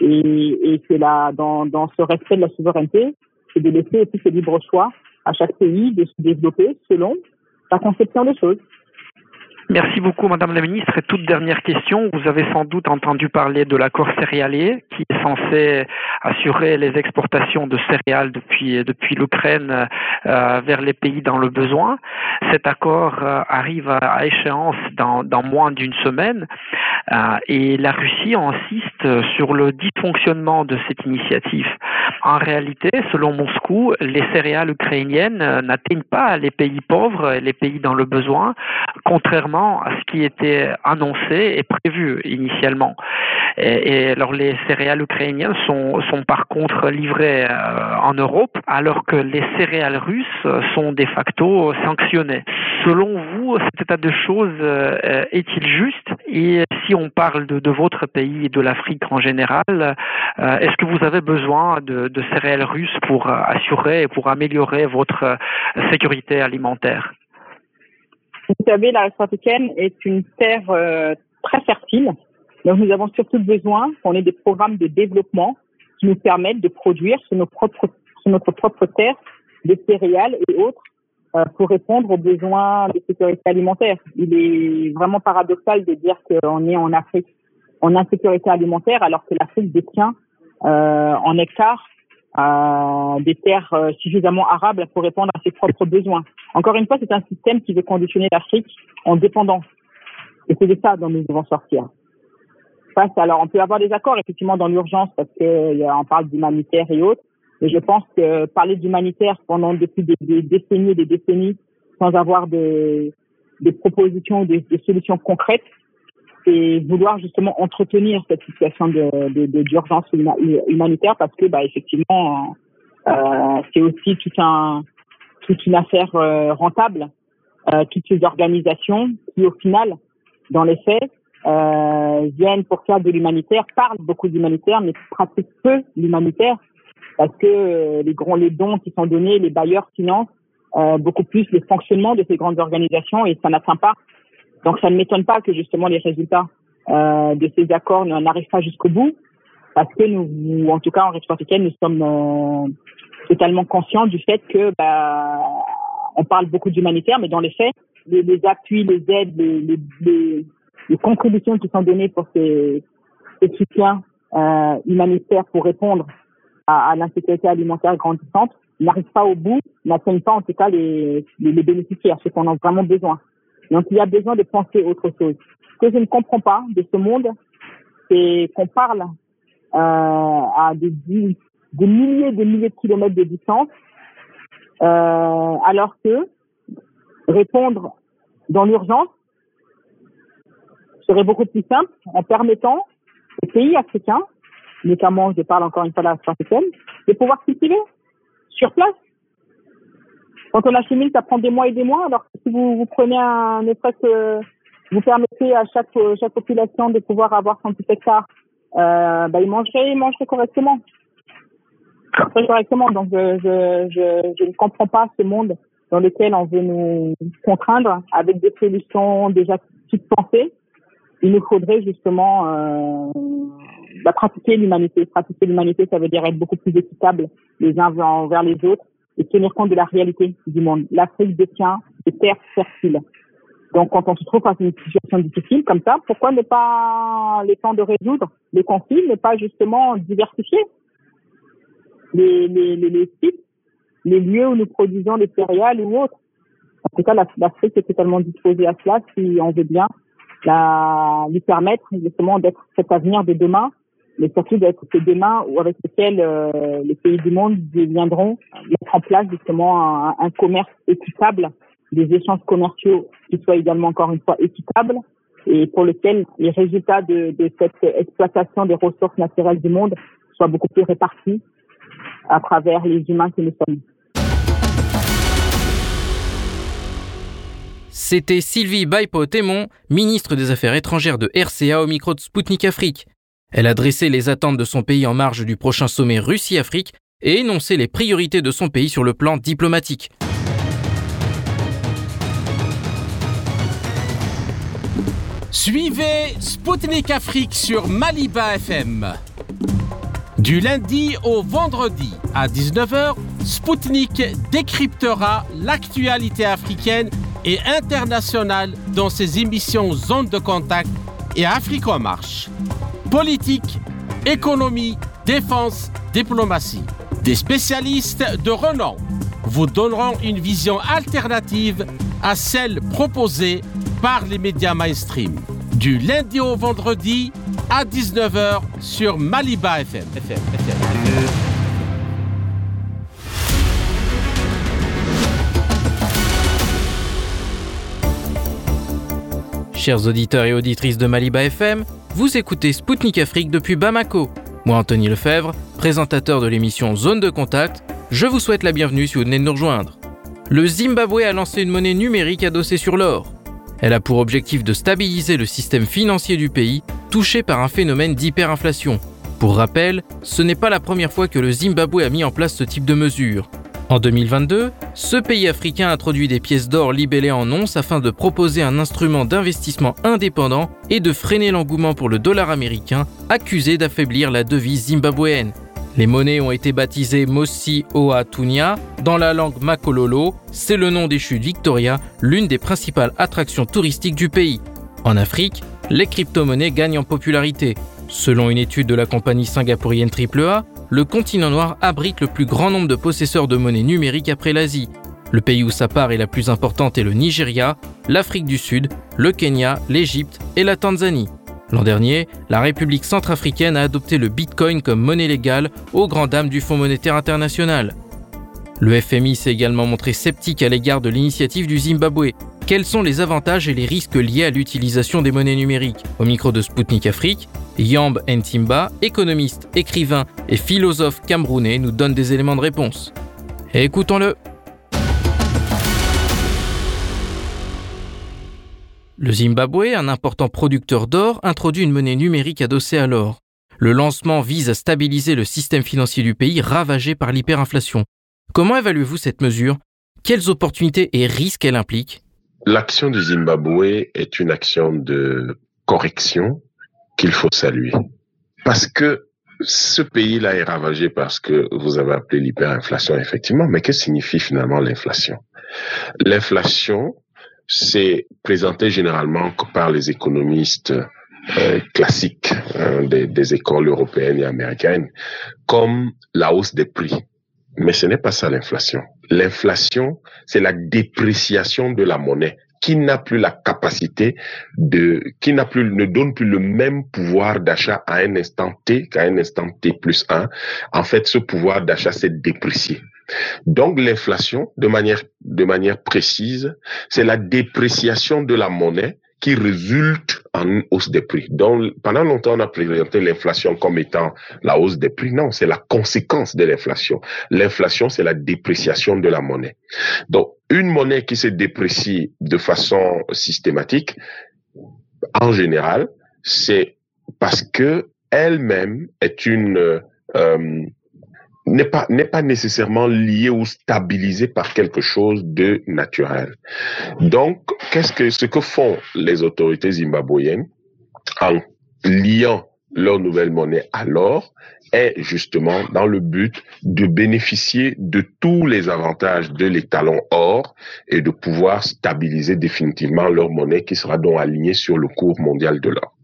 Et, et c'est là, dans, dans ce respect de la souveraineté, c'est de laisser aussi ce libre choix à chaque pays de se développer selon sa conception des choses. Merci beaucoup, Madame la Ministre. Et toute dernière question, vous avez sans doute entendu parler de l'accord céréalier qui est censé assurer les exportations de céréales depuis, l'Ukraine euh, vers les pays dans le besoin. Cet accord euh, arrive à, échéance dans, dans moins d'une semaine euh, et la Russie insiste sur le dysfonctionnement de cette initiative. En réalité, selon Moscou, les céréales ukrainiennes n'atteignent pas les pays pauvres et les pays dans le besoin, contrairement à ce qui était annoncé et prévu initialement. Et, alors les céréales ukrainiennes sont, par contre livrées euh, en Europe, alors que les céréales russes sont de facto sanctionnées. Selon vous, cet état de choses euh, est-il juste? Et si on parle de, votre pays et de l'Afrique en général, euh, est-ce que vous avez besoin de céréales russes pour assurer et pour améliorer votre sécurité alimentaire? Vous savez, la africaine est une terre euh, très fertile. Donc, nous avons surtout besoin qu'on ait des programmes de développement qui nous permettent de produire sur, nos propres, sur notre propre terre des céréales et autres euh, pour répondre aux besoins de sécurité alimentaire. Il est vraiment paradoxal de dire qu'on est en Afrique en insécurité alimentaire alors que l'Afrique détient euh, en hectares euh, des terres euh, suffisamment arables pour répondre à ses propres besoins. Encore une fois, c'est un système qui veut conditionner l'Afrique en dépendance. Et c'est de ça dont nous devons sortir. Face, alors, on peut avoir des accords effectivement dans l'urgence parce qu'on parle d'humanitaire et autres. Mais je pense que parler d'humanitaire pendant depuis des, des, décennies et des décennies sans avoir des, des propositions, des, des solutions concrètes, c'est vouloir justement entretenir cette situation de, d'urgence humanitaire parce que bah effectivement euh, c'est aussi tout un toute une affaire euh, rentable euh, toutes ces organisations qui au final dans les faits viennent pour faire de l'humanitaire parlent beaucoup d'humanitaire mais pratiquent peu l'humanitaire parce que les grands les dons qui sont donnés les bailleurs financent beaucoup plus le fonctionnement de ces grandes organisations et ça n'atteint pas donc ça ne m'étonne pas que justement les résultats euh, de ces accords n'arrivent pas jusqu'au bout, parce que nous, en tout cas en République africaine, nous sommes euh, totalement conscients du fait que bah, on parle beaucoup d'humanitaire, mais dans les faits, les, appuis, les aides, les, contributions qui sont données pour ces, soutiens euh, humanitaires pour répondre à, l'insécurité alimentaire grandissante n'arrivent pas au bout, n'atteignent pas en tout cas les bénéficiaires, ceux qu'on a vraiment besoin. Donc il y a besoin de penser autre chose. Ce que je ne comprends pas de ce monde, c'est qu'on parle euh, à des, des milliers et des milliers de kilomètres de distance, euh, alors que répondre dans l'urgence serait beaucoup plus simple en permettant aux pays africains, notamment, je parle encore une fois de la africaine, de pouvoir cultiver sur place quand on achemine, ça prend des mois et des mois. Alors si vous, prenez un ne que vous permettez à chaque chaque population de pouvoir avoir son petit hectare, euh, bah, ils mangeraient, ils mangeraient correctement. Correctement. Donc je, je, je, je ne comprends pas ce monde dans lequel on veut nous contraindre avec des solutions déjà toutes pensées. Il nous faudrait justement euh, bah, pratiquer l'humanité. Pratiquer l'humanité, ça veut dire être beaucoup plus équitable les uns envers les autres et tenir compte de la réalité du monde. L'Afrique détient des terres fertiles. Donc, quand on se trouve dans une situation difficile comme ça, pourquoi ne pas les temps de résoudre les conflits, ne pas justement diversifier les, sites, les lieux où nous produisons les céréales ou autres? En tout cas, l'Afrique est totalement disposée à cela si on veut bien lui permettre justement d'être cet avenir de demain mais surtout d'être ces demain avec lesquels euh, les pays du monde viendront mettre en place justement un, commerce équitable, des échanges commerciaux qui soient également encore une fois équitables et pour lesquels les résultats de, de cette exploitation des ressources naturelles du monde soient beaucoup plus répartis à travers les humains que nous sommes. C'était Sylvie Baipo-Témon, ministre des Affaires étrangères de RCA au micro de Spoutnik Afrique. Elle a dressé les attentes de son pays en marge du prochain sommet Russie-Afrique et énoncé les priorités de son pays sur le plan diplomatique. Suivez Spoutnik Afrique sur Maliba FM. Du lundi au vendredi à 19h, Spoutnik décryptera l'actualité africaine et internationale dans ses émissions Zone de contact et Afrique en marche politique, économie, défense, diplomatie. Des spécialistes de renom vous donneront une vision alternative à celle proposée par les médias mainstream. Du lundi au vendredi à 19h sur Maliba FM. Chers auditeurs et auditrices de Maliba FM, vous écoutez Spoutnik Afrique depuis Bamako. Moi, Anthony Lefebvre, présentateur de l'émission Zone de Contact, je vous souhaite la bienvenue si vous venez de nous rejoindre. Le Zimbabwe a lancé une monnaie numérique adossée sur l'or. Elle a pour objectif de stabiliser le système financier du pays, touché par un phénomène d'hyperinflation. Pour rappel, ce n'est pas la première fois que le Zimbabwe a mis en place ce type de mesure. En 2022, ce pays africain introduit des pièces d'or libellées en onces afin de proposer un instrument d'investissement indépendant et de freiner l'engouement pour le dollar américain, accusé d'affaiblir la devise zimbabwéenne. Les monnaies ont été baptisées Mosi Oa Tunia. Dans la langue Makololo, c'est le nom des chutes Victoria, l'une des principales attractions touristiques du pays. En Afrique, les crypto-monnaies gagnent en popularité. Selon une étude de la compagnie singapourienne AAA, le continent noir abrite le plus grand nombre de possesseurs de monnaie numérique après l'Asie. Le pays où sa part est la plus importante est le Nigeria, l'Afrique du Sud, le Kenya, l'Égypte et la Tanzanie. L'an dernier, la République centrafricaine a adopté le Bitcoin comme monnaie légale aux grandes dames du Fonds monétaire international. Le FMI s'est également montré sceptique à l'égard de l'initiative du Zimbabwe. Quels sont les avantages et les risques liés à l'utilisation des monnaies numériques? Au micro de Sputnik Afrique, Yamb Ntimba, économiste, écrivain et philosophe camerounais, nous donne des éléments de réponse. Écoutons-le. Le Zimbabwe, un important producteur d'or, introduit une monnaie numérique adossée à l'or. Le lancement vise à stabiliser le système financier du pays ravagé par l'hyperinflation. Comment évaluez-vous cette mesure? Quelles opportunités et risques elle implique? L'action du Zimbabwe est une action de correction qu'il faut saluer. Parce que ce pays-là est ravagé par ce que vous avez appelé l'hyperinflation, effectivement. Mais que signifie finalement l'inflation? L'inflation, c'est présenté généralement par les économistes euh, classiques hein, des, des, écoles européennes et américaines comme la hausse des prix. Mais ce n'est pas ça l'inflation. L'inflation, c'est la dépréciation de la monnaie qui n'a plus la capacité de, qui n'a plus, ne donne plus le même pouvoir d'achat à un instant T qu'à un instant T plus 1. En fait, ce pouvoir d'achat s'est déprécié. Donc l'inflation, de manière, de manière précise, c'est la dépréciation de la monnaie qui résulte en hausse des prix. Donc, pendant longtemps, on a présenté l'inflation comme étant la hausse des prix. Non, c'est la conséquence de l'inflation. L'inflation, c'est la dépréciation de la monnaie. Donc, une monnaie qui se déprécie de façon systématique, en général, c'est parce que elle-même est une euh, n'est pas n'est pas nécessairement lié ou stabilisé par quelque chose de naturel. Donc, qu'est-ce que ce que font les autorités zimbabwéennes en liant leur nouvelle monnaie à l'or est justement dans le but de bénéficier de tous les avantages de l'étalon or et de pouvoir stabiliser définitivement leur monnaie qui sera donc alignée sur le cours mondial de l'or.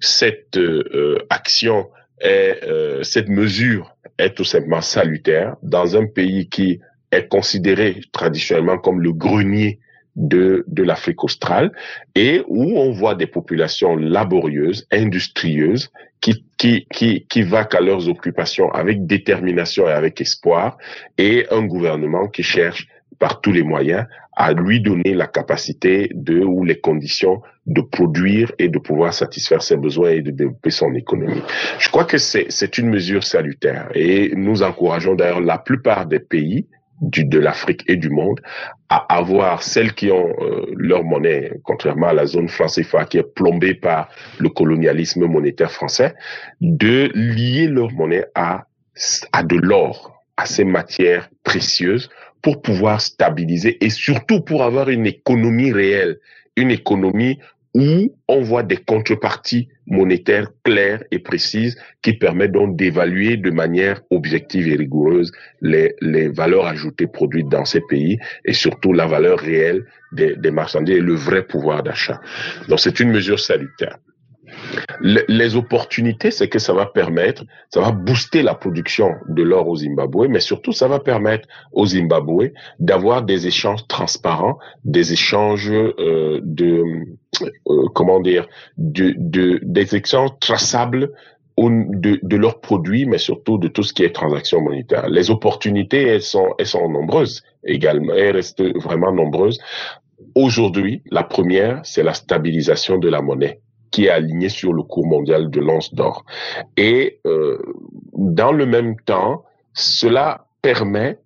Cette euh, action est, euh, cette mesure est tout simplement salutaire dans un pays qui est considéré traditionnellement comme le grenier de, de l'Afrique australe et où on voit des populations laborieuses, industrieuses, qui, qui, qui, qui vaquent à leurs occupations avec détermination et avec espoir, et un gouvernement qui cherche par tous les moyens à lui donner la capacité de ou les conditions de produire et de pouvoir satisfaire ses besoins et de développer son économie. Je crois que c'est une mesure salutaire et nous encourageons d'ailleurs la plupart des pays du, de l'Afrique et du monde à avoir celles qui ont euh, leur monnaie, contrairement à la zone française qui est plombée par le colonialisme monétaire français, de lier leur monnaie à, à de l'or, à ces matières précieuses pour pouvoir stabiliser et surtout pour avoir une économie réelle, une économie où on voit des contreparties monétaires claires et précises qui permettent donc d'évaluer de manière objective et rigoureuse les, valeurs ajoutées produites dans ces pays et surtout la valeur réelle des, des marchandises et le vrai pouvoir d'achat. Donc c'est une mesure salutaire les opportunités, c'est que ça va permettre, ça va booster la production de l'or au Zimbabwe, mais surtout ça va permettre au Zimbabwe d'avoir des échanges transparents, des échanges euh, de, euh, comment dire, de, de, des échanges traçables de, leurs produits, mais surtout de tout ce qui est transactions monétaires. Les opportunités, elles sont nombreuses également, elles restent vraiment nombreuses. Aujourd'hui, la première, c'est la stabilisation de la monnaie qui est aligné sur le cours mondial de l'once d'or. Et euh, dans le même temps, cela permet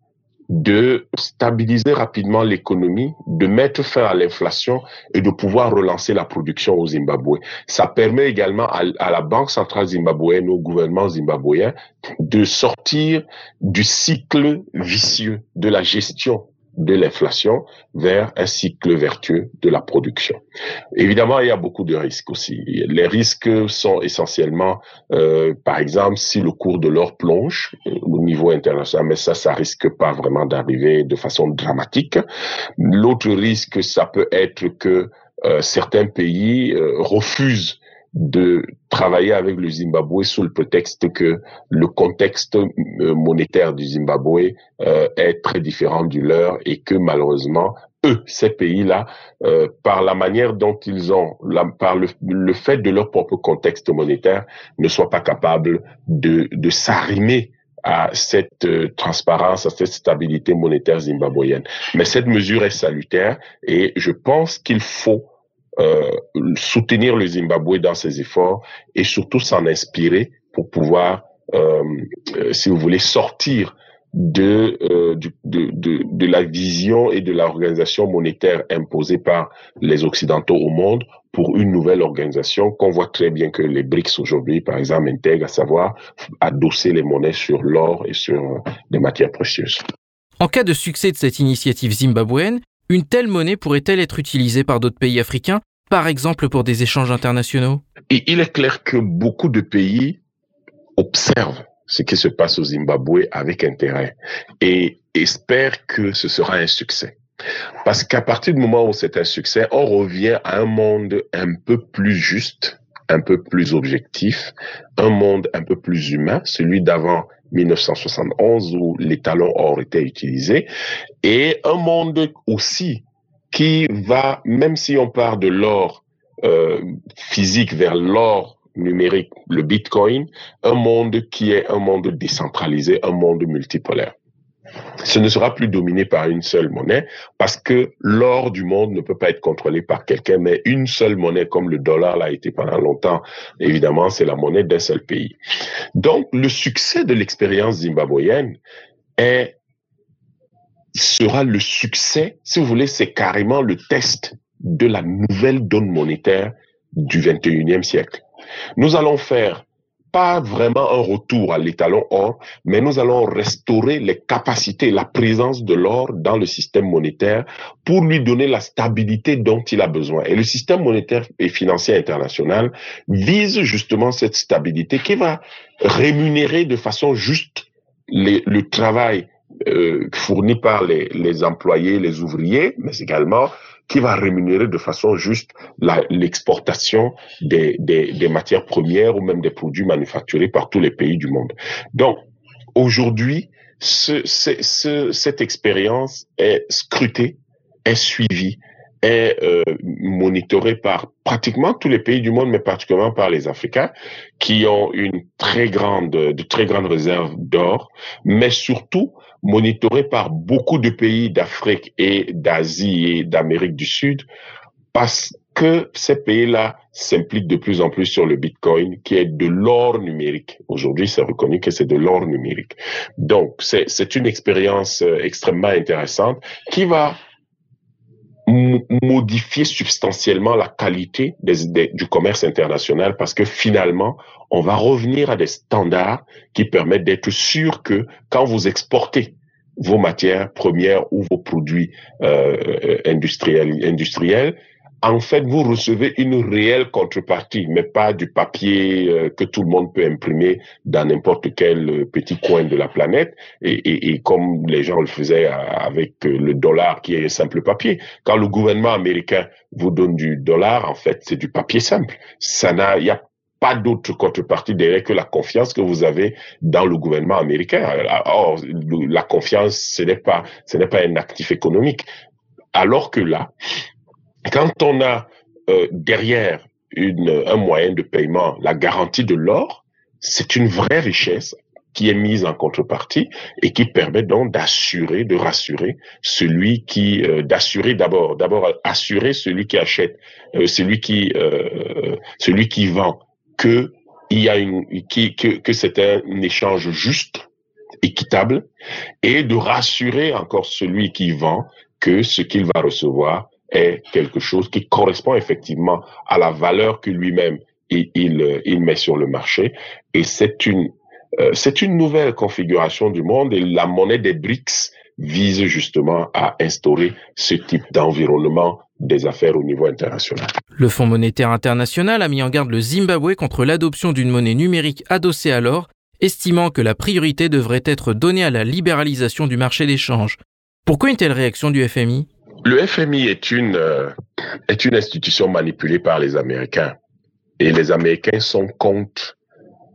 de stabiliser rapidement l'économie, de mettre fin à l'inflation et de pouvoir relancer la production au Zimbabwe. Ça permet également à, à, la Banque centrale zimbabwéenne, au gouvernement zimbabwéen, de sortir du cycle vicieux de la gestion de l'inflation vers un cycle vertueux de la production. Évidemment, il y a beaucoup de risques aussi. Les risques sont essentiellement, euh, par exemple, si le cours de l'or plonge euh, au niveau international, mais ça, ça risque pas vraiment d'arriver de façon dramatique. L'autre risque, ça peut être que euh, certains pays refusent de travailler avec le Zimbabwe sous le prétexte que le contexte euh, monétaire du Zimbabwe euh, est très différent du leur et que malheureusement, eux, ces pays-là, euh, par la manière dont ils ont, par le, fait de leur propre contexte monétaire, ne soient pas capables de, de s'arrimer à cette transparence, à cette stabilité monétaire zimbabwéenne. Mais cette mesure est salutaire et je pense qu'il faut euh, soutenir le Zimbabwe dans ses efforts et surtout s'en inspirer pour pouvoir, euh, euh, si vous voulez, sortir de, de, de, de, la vision et de l'organisation monétaire imposée par les Occidentaux au monde pour une nouvelle organisation qu'on voit très bien que les BRICS aujourd'hui, par exemple, intègrent, à savoir adosser les monnaies sur l'or et sur des matières précieuses. En cas de succès de cette initiative zimbabwéenne, une telle monnaie pourrait-elle être utilisée par d'autres pays africains par exemple pour des échanges internationaux? Et Il est clair que beaucoup de pays observent ce qui se passe au Zimbabwe avec intérêt et espèrent que ce sera un succès. Parce qu'à partir du moment où c'est un succès, on revient à un monde un peu plus juste, un peu plus objectif, un monde un peu plus humain, celui d'avant 1971 où les talons or étaient utilisés, et un monde aussi qui va, même si on part de l'or euh, physique vers l'or numérique, le Bitcoin, un monde qui est un monde décentralisé, un monde multipolaire. Ce ne sera plus dominé par une seule monnaie parce que l'or du monde ne peut pas être contrôlé par quelqu'un, mais une seule monnaie comme le dollar l'a été pendant longtemps. Évidemment, c'est la monnaie d'un seul pays. Donc, le succès de l'expérience zimbabwéenne sera le succès, si vous voulez, c'est carrément le test de la nouvelle donne monétaire du 21e siècle. Nous allons faire pas vraiment un retour à l'étalon or, mais nous allons restaurer les capacités, la présence de l'or dans le système monétaire pour lui donner la stabilité dont il a besoin. Et le système monétaire et financier international vise justement cette stabilité qui va rémunérer de façon juste le travail euh, fourni par les, les, employés, les ouvriers, mais également qui va rémunérer de façon juste l'exportation des, des, des, matières premières ou même des produits manufacturés par tous les pays du monde. Donc, aujourd'hui, ce, ce, cette expérience est scrutée, est suivie, est euh, monitorée par pratiquement tous les pays du monde, mais particulièrement par les Africains, qui ont une très grande, de très grandes réserves d'or, mais surtout monitoré par beaucoup de pays d'Afrique et d'Asie et d'Amérique du Sud parce que ces pays-là s'impliquent de plus en plus sur le Bitcoin, qui est de l'or numérique. Aujourd'hui, c'est reconnu que c'est de l'or numérique. Donc, c'est une expérience euh, extrêmement intéressante qui va modifier substantiellement la qualité du commerce international parce que finalement, on va revenir à des standards qui permettent d'être sûr que quand vous exportez vos matières premières ou vos produits euh, industriels, industriels, en fait, vous recevez une réelle contrepartie, mais pas du papier euh, que tout le monde peut imprimer dans n'importe quel euh, petit coin de la planète, et, comme les gens le faisaient avec euh, le dollar qui est un simple papier. Quand le gouvernement américain vous donne du dollar, en fait, c'est du papier simple. Ça n'a, il y a pas d'autre contrepartie derrière que la confiance que vous avez dans le gouvernement américain. Or, la confiance, ce n'est pas, ce n'est pas un actif économique. Alors que là, quand on a euh, derrière un moyen de paiement la garantie de l'or, c'est une vraie richesse qui est mise en contrepartie et qui permet donc d'assurer, de rassurer celui qui, euh, d'assurer d'abord, d'abord assurer celui qui achète, euh, celui qui, celui qui vend que c'est un échange juste, équitable, et de rassurer encore celui qui vend que ce qu'il va recevoir est quelque chose qui correspond effectivement à la valeur que lui-même il, il, il, met sur le marché. Et c'est une, euh, c'est une nouvelle configuration du monde et la monnaie des BRICS vise justement à instaurer ce type d'environnement des affaires au niveau international. Le Fonds monétaire international a mis en garde le Zimbabwe contre l'adoption d'une monnaie numérique adossée à l'or, estimant que la priorité devrait être donnée à la libéralisation du marché d'échange. Pourquoi une telle réaction du FMI le FMI est une, euh, est une institution manipulée par les Américains. Et les Américains sont contre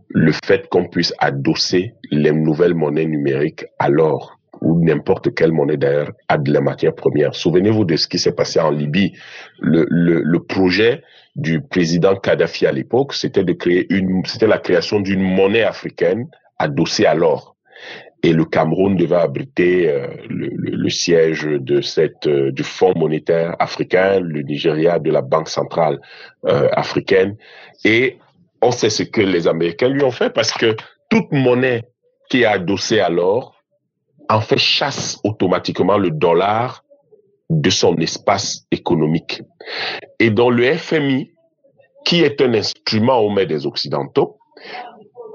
le fait qu'on puisse adosser les nouvelles monnaies numériques à l'or ou n'importe quelle monnaie d'ailleurs a de la matière première. Souvenez-vous de ce qui s'est passé en Libye. Le, projet du président Kadhafi à l'époque, c'était la création d'une monnaie africaine adossée à l'or. Et le Cameroun devait abriter euh, le, le, siège de cette euh, du Fonds monétaire africain, le Nigeria de la Banque centrale euh, africaine. Et on sait ce que les Américains lui ont fait parce que toute monnaie qui est adossée à l'or en fait chasse automatiquement le dollar de son espace économique. Et dans le FMI, qui est un instrument aux mains des Occidentaux,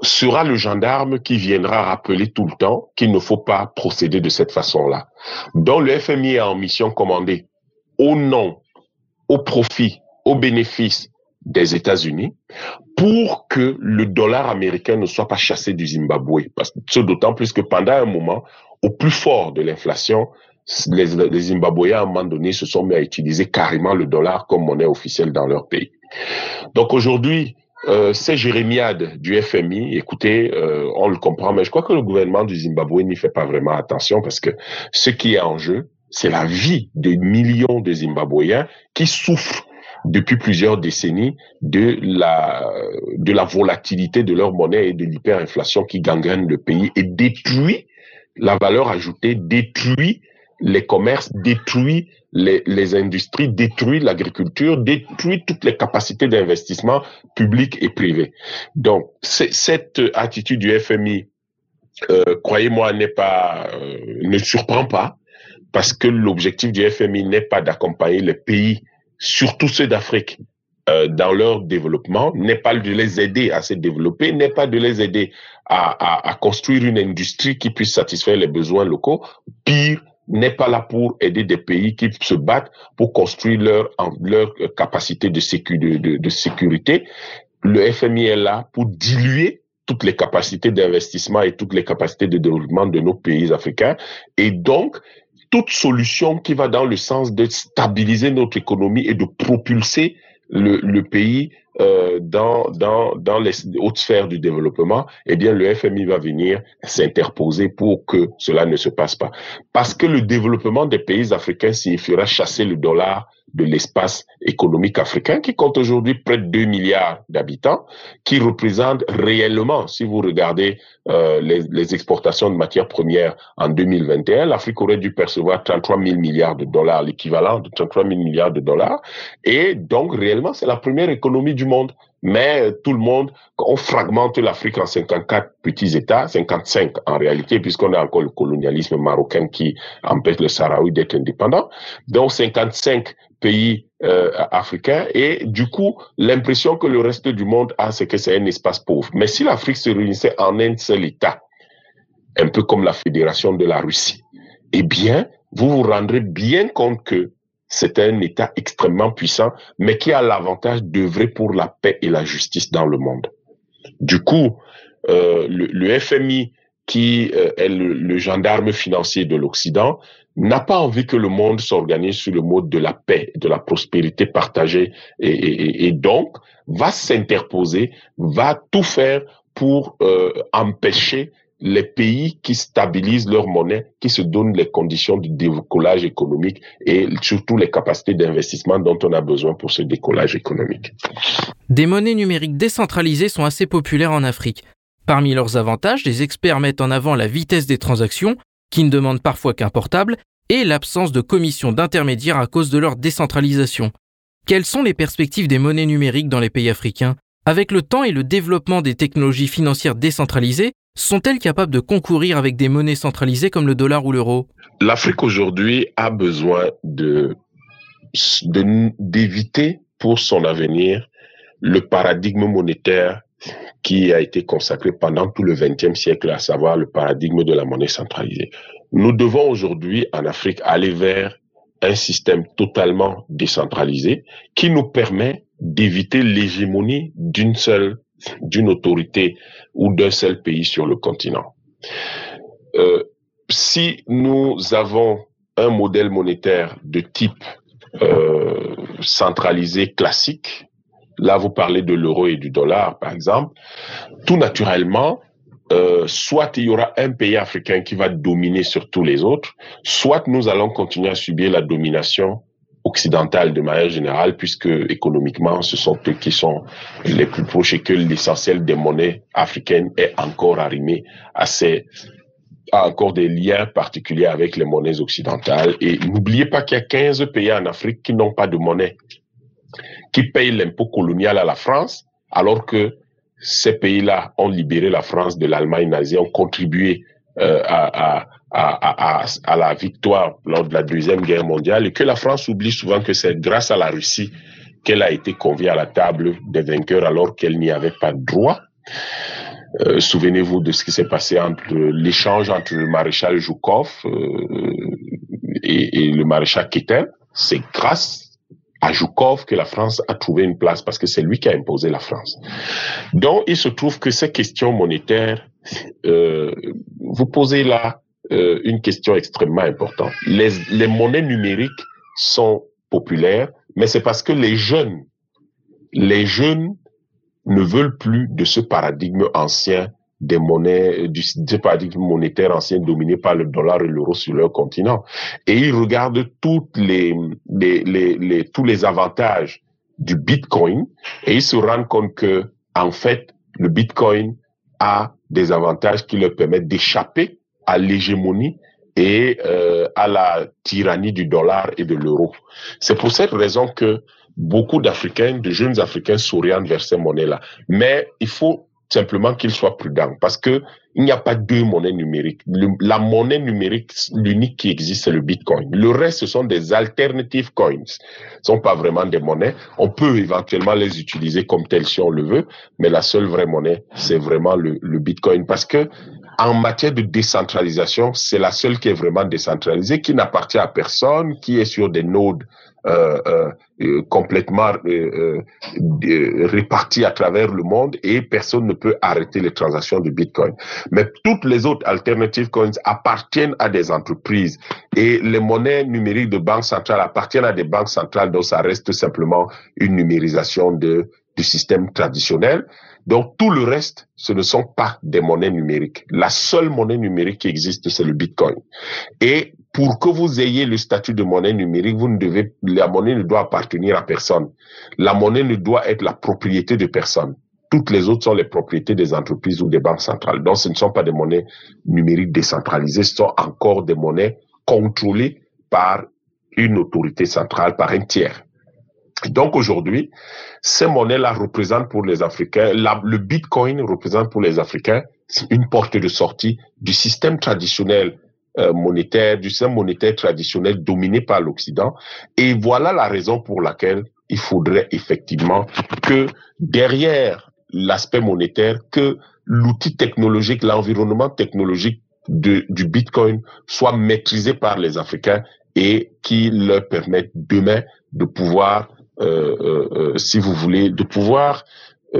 sera le gendarme qui viendra rappeler tout le temps qu'il ne faut pas procéder de cette façon-là. Donc le FMI est en mission commandée au nom, au profit, au bénéfice des États-Unis pour que le dollar américain ne soit pas chassé du Zimbabwe. Parce que d'autant plus que pendant un moment, au plus fort de l'inflation, les, les Zimbabwéens, à un moment donné, se sont mis à utiliser carrément le dollar comme monnaie officielle dans leur pays. Donc aujourd'hui, euh, ces du FMI, écoutez, euh, on le comprend, mais je crois que le gouvernement du Zimbabwe n'y fait pas vraiment attention parce que ce qui est en jeu, c'est la vie de millions de Zimbabwéens qui souffrent depuis plusieurs décennies de la, de la volatilité de leur monnaie et de l'hyperinflation qui gangrène le pays et détruit la valeur ajoutée, détruit les commerces, détruit les, les industries, détruit l'agriculture, détruit toutes les capacités d'investissement public et privé. Donc, cette attitude du FMI, euh, croyez-moi, n'est pas, euh, ne surprend pas, parce que l'objectif du FMI n'est pas d'accompagner les pays surtout ceux d'Afrique, euh, dans leur développement, n'est pas de les aider à se développer, n'est pas de les aider à, à, à, construire une industrie qui puisse satisfaire les besoins locaux. Pire, n'est pas là pour aider des pays qui se battent pour construire leur, leur capacité de, sécu, de, de, de sécurité. Le FMI est là pour diluer toutes les capacités d'investissement et toutes les capacités de développement de nos pays africains. Et donc, toute solution qui va dans le sens de stabiliser notre économie et de propulser le, le pays euh, dans, dans, dans les hautes sphères du développement, eh bien, le FMI va venir s'interposer pour que cela ne se passe pas. Parce que le développement des pays africains signifiera chasser le dollar de l'espace économique africain qui compte aujourd'hui près de 2 milliards d'habitants, qui représente réellement, si vous regardez euh, les, les, exportations de matières premières en 2021, l'Afrique aurait dû percevoir 33 000 milliards de dollars, l'équivalent de 33 000 milliards de dollars. Et donc, réellement, c'est la première économie du monde. Mais euh, tout le monde, on fragmente l'Afrique en 54 petits États, 55 en réalité, puisqu'on a encore le colonialisme marocain qui empêche le Sahraoui d'être indépendant. Donc 55 pays euh, africains et du coup l'impression que le reste du monde a, c'est que c'est un espace pauvre. Mais si l'Afrique se réunissait en un seul État, un peu comme la fédération de la Russie, eh bien, vous vous rendrez bien compte que c'est un État extrêmement puissant, mais qui a l'avantage d'œuvrer pour la paix et la justice dans le monde. Du coup, euh, le, FMI, qui euh, est le, gendarme financier de l'Occident, n'a pas envie que le monde s'organise sur le mode de la paix, de la prospérité partagée, et donc va s'interposer, va tout faire pour euh, empêcher les pays qui stabilisent leur monnaie, qui se donnent les conditions du décollage économique et surtout les capacités d'investissement dont on a besoin pour ce décollage économique. Des monnaies numériques décentralisées sont assez populaires en Afrique. Parmi leurs avantages, les experts mettent en avant la vitesse des transactions, qui ne demandent parfois qu'un portable, et l'absence de commissions d'intermédiaires à cause de leur décentralisation. Quelles sont les perspectives des monnaies numériques dans les pays africains? Avec le temps et le développement des technologies financières décentralisées, sont-elles capables de concourir avec des monnaies centralisées comme le dollar ou l'euro? L'Afrique aujourd'hui a besoin d'éviter pour son avenir le paradigme monétaire qui a été consacré pendant tout le XXe siècle, à savoir le paradigme de la monnaie centralisée. Nous devons aujourd'hui en Afrique aller vers un système totalement décentralisé qui nous permet d'éviter l'hégémonie d'une seule d'une autorité ou d'un seul pays sur le continent. Euh, si nous avons un modèle monétaire de type euh, centralisé classique, là vous parlez de l'euro et du dollar par exemple, tout naturellement, euh, soit il y aura un pays africain qui va dominer sur tous les autres, soit nous allons continuer à subir la domination occidentale de manière générale, puisque économiquement, ce sont eux qui sont les plus proches et que l'essentiel des monnaies africaines est encore arrimé à ces a encore des liens particuliers avec les monnaies occidentales. Et n'oubliez pas qu'il y a 15 pays en Afrique qui n'ont pas de monnaie, qui payent l'impôt colonial à la France, alors que ces pays-là ont libéré la France de l'Allemagne nazie, ont contribué euh, à, à, à, la victoire lors de la Deuxième Guerre mondiale et que la France oublie souvent que c'est grâce à la Russie qu'elle a été conviée à la table des vainqueurs alors qu'elle n'y avait pas droit. Euh, Souvenez-vous de ce qui s'est passé entre l'échange entre le maréchal Joukov euh, et, et, le maréchal Keter. C'est grâce à Joukov que la France a trouvé une place parce que c'est lui qui a imposé la France. Donc, il se trouve que ces questions monétaires, euh, vous posez là euh, une question extrêmement importante. Les, monnaies numériques sont populaires, mais c'est parce que les jeunes, les jeunes ne veulent plus de ce paradigme ancien des monnaies, du, du paradigme monétaire ancien dominé par le dollar et l'euro sur leur continent. Et ils regardent toutes les, tous les avantages du Bitcoin et ils se rendent compte que, en fait, le Bitcoin a des avantages qui leur permettent d'échapper à l'hégémonie et euh, à la tyrannie du dollar et de l'euro. C'est pour cette raison que beaucoup d'Africains, de jeunes Africains s'orientent vers ces monnaies-là. Mais il faut simplement qu'ils soient prudents parce que il n'y a pas deux monnaies numériques. La monnaie numérique, l'unique qui existe, c'est le Bitcoin. Le reste, ce sont des alternative coins. Ce sont pas vraiment des monnaies. On peut éventuellement les utiliser comme telles si on le veut, mais la seule vraie monnaie, c'est vraiment le Bitcoin parce que en matière de décentralisation, c'est la seule qui est vraiment décentralisée, qui n'appartient à personne, qui est sur des nodes euh, euh, euh complètement euh, euh, répartis à travers le monde et personne ne peut arrêter les transactions de Bitcoin. Mais toutes les autres alternatives coins appartiennent à des entreprises et les monnaies numériques de banque centrale appartiennent à des banques centrales, donc ça reste simplement une numérisation du système traditionnel. Donc tout le reste, ce ne sont pas des monnaies numériques. La seule monnaie numérique qui existe, c'est le Bitcoin. Et pour que vous ayez le statut de monnaie numérique, vous ne devez, la monnaie ne doit appartenir à personne. La monnaie ne doit être la propriété de personne. Toutes les autres sont les propriétés des entreprises ou des banques centrales. Donc, ce ne sont pas des monnaies numériques décentralisées, ce sont encore des monnaies contrôlées par une autorité centrale, par un tiers. Donc aujourd'hui, ces monnaies-là représentent pour les Africains, le Bitcoin représente pour les Africains une porte de sortie du système traditionnel euh, monétaire, du système monétaire traditionnel dominé par l'Occident. Et voilà la raison pour laquelle il faudrait effectivement que derrière l'aspect monétaire, que l'outil technologique, l'environnement technologique du Bitcoin soit maîtrisé par les Africains et qui leur permette demain de pouvoir si vous voulez, de pouvoir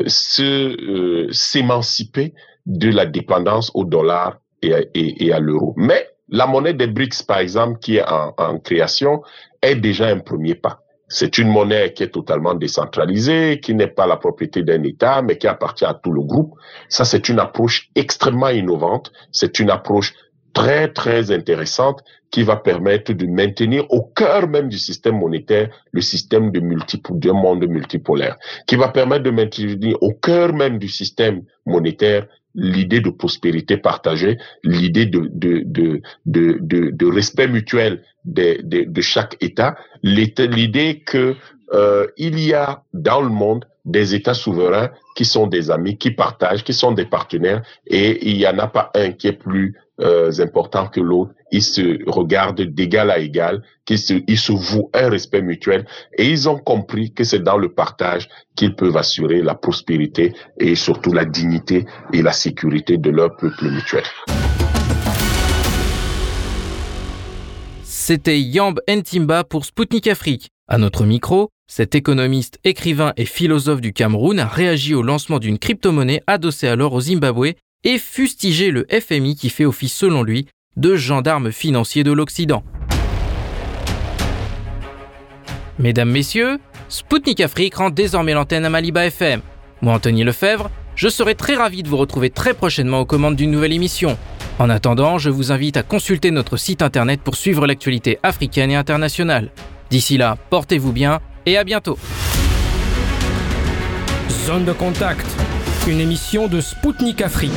se s'émanciper de la dépendance au dollar et à, et à l'euro. Mais la monnaie des BRICS, par exemple, qui est en, en création, est déjà un premier pas. C'est une monnaie qui est totalement décentralisée, qui n'est pas la propriété d'un État, mais qui appartient à tout le groupe. Ça, c'est une approche extrêmement innovante. C'est une approche très, très intéressante qui va permettre de maintenir au cœur même du système monétaire le système de d'un monde multipolaire, qui va permettre de maintenir au cœur même du système monétaire l'idée de prospérité partagée, l'idée de, de, de, de, de, de respect mutuel de, de, de chaque État, l'idée que euh, il y a dans le monde des États souverains qui sont des amis, qui partagent, qui sont des partenaires, et il n'y en a pas un qui est plus euh, important que l'autre. Ils se regardent d'égal à égal, qu'ils se, ils se vouent un respect mutuel, et ils ont compris que c'est dans le partage qu'ils peuvent assurer la prospérité et surtout la dignité et la sécurité de leur peuple mutuel. C'était Yamb Ntimba pour Spoutnik Afrique. À notre micro, cet économiste, écrivain et philosophe du Cameroun a réagi au lancement d'une crypto-monnaie adossée alors au Zimbabwe et fustigé le FMI qui fait office selon lui de gendarme financier de l'Occident. Mesdames, Messieurs, Spoutnik Afrique rend désormais l'antenne à Maliba FM. Moi, Anthony Lefebvre, je serai très ravi de vous retrouver très prochainement aux commandes d'une nouvelle émission. En attendant, je vous invite à consulter notre site internet pour suivre l'actualité africaine et internationale. D'ici là, portez-vous bien et à bientôt. Zone de contact, une émission de Spoutnik Afrique.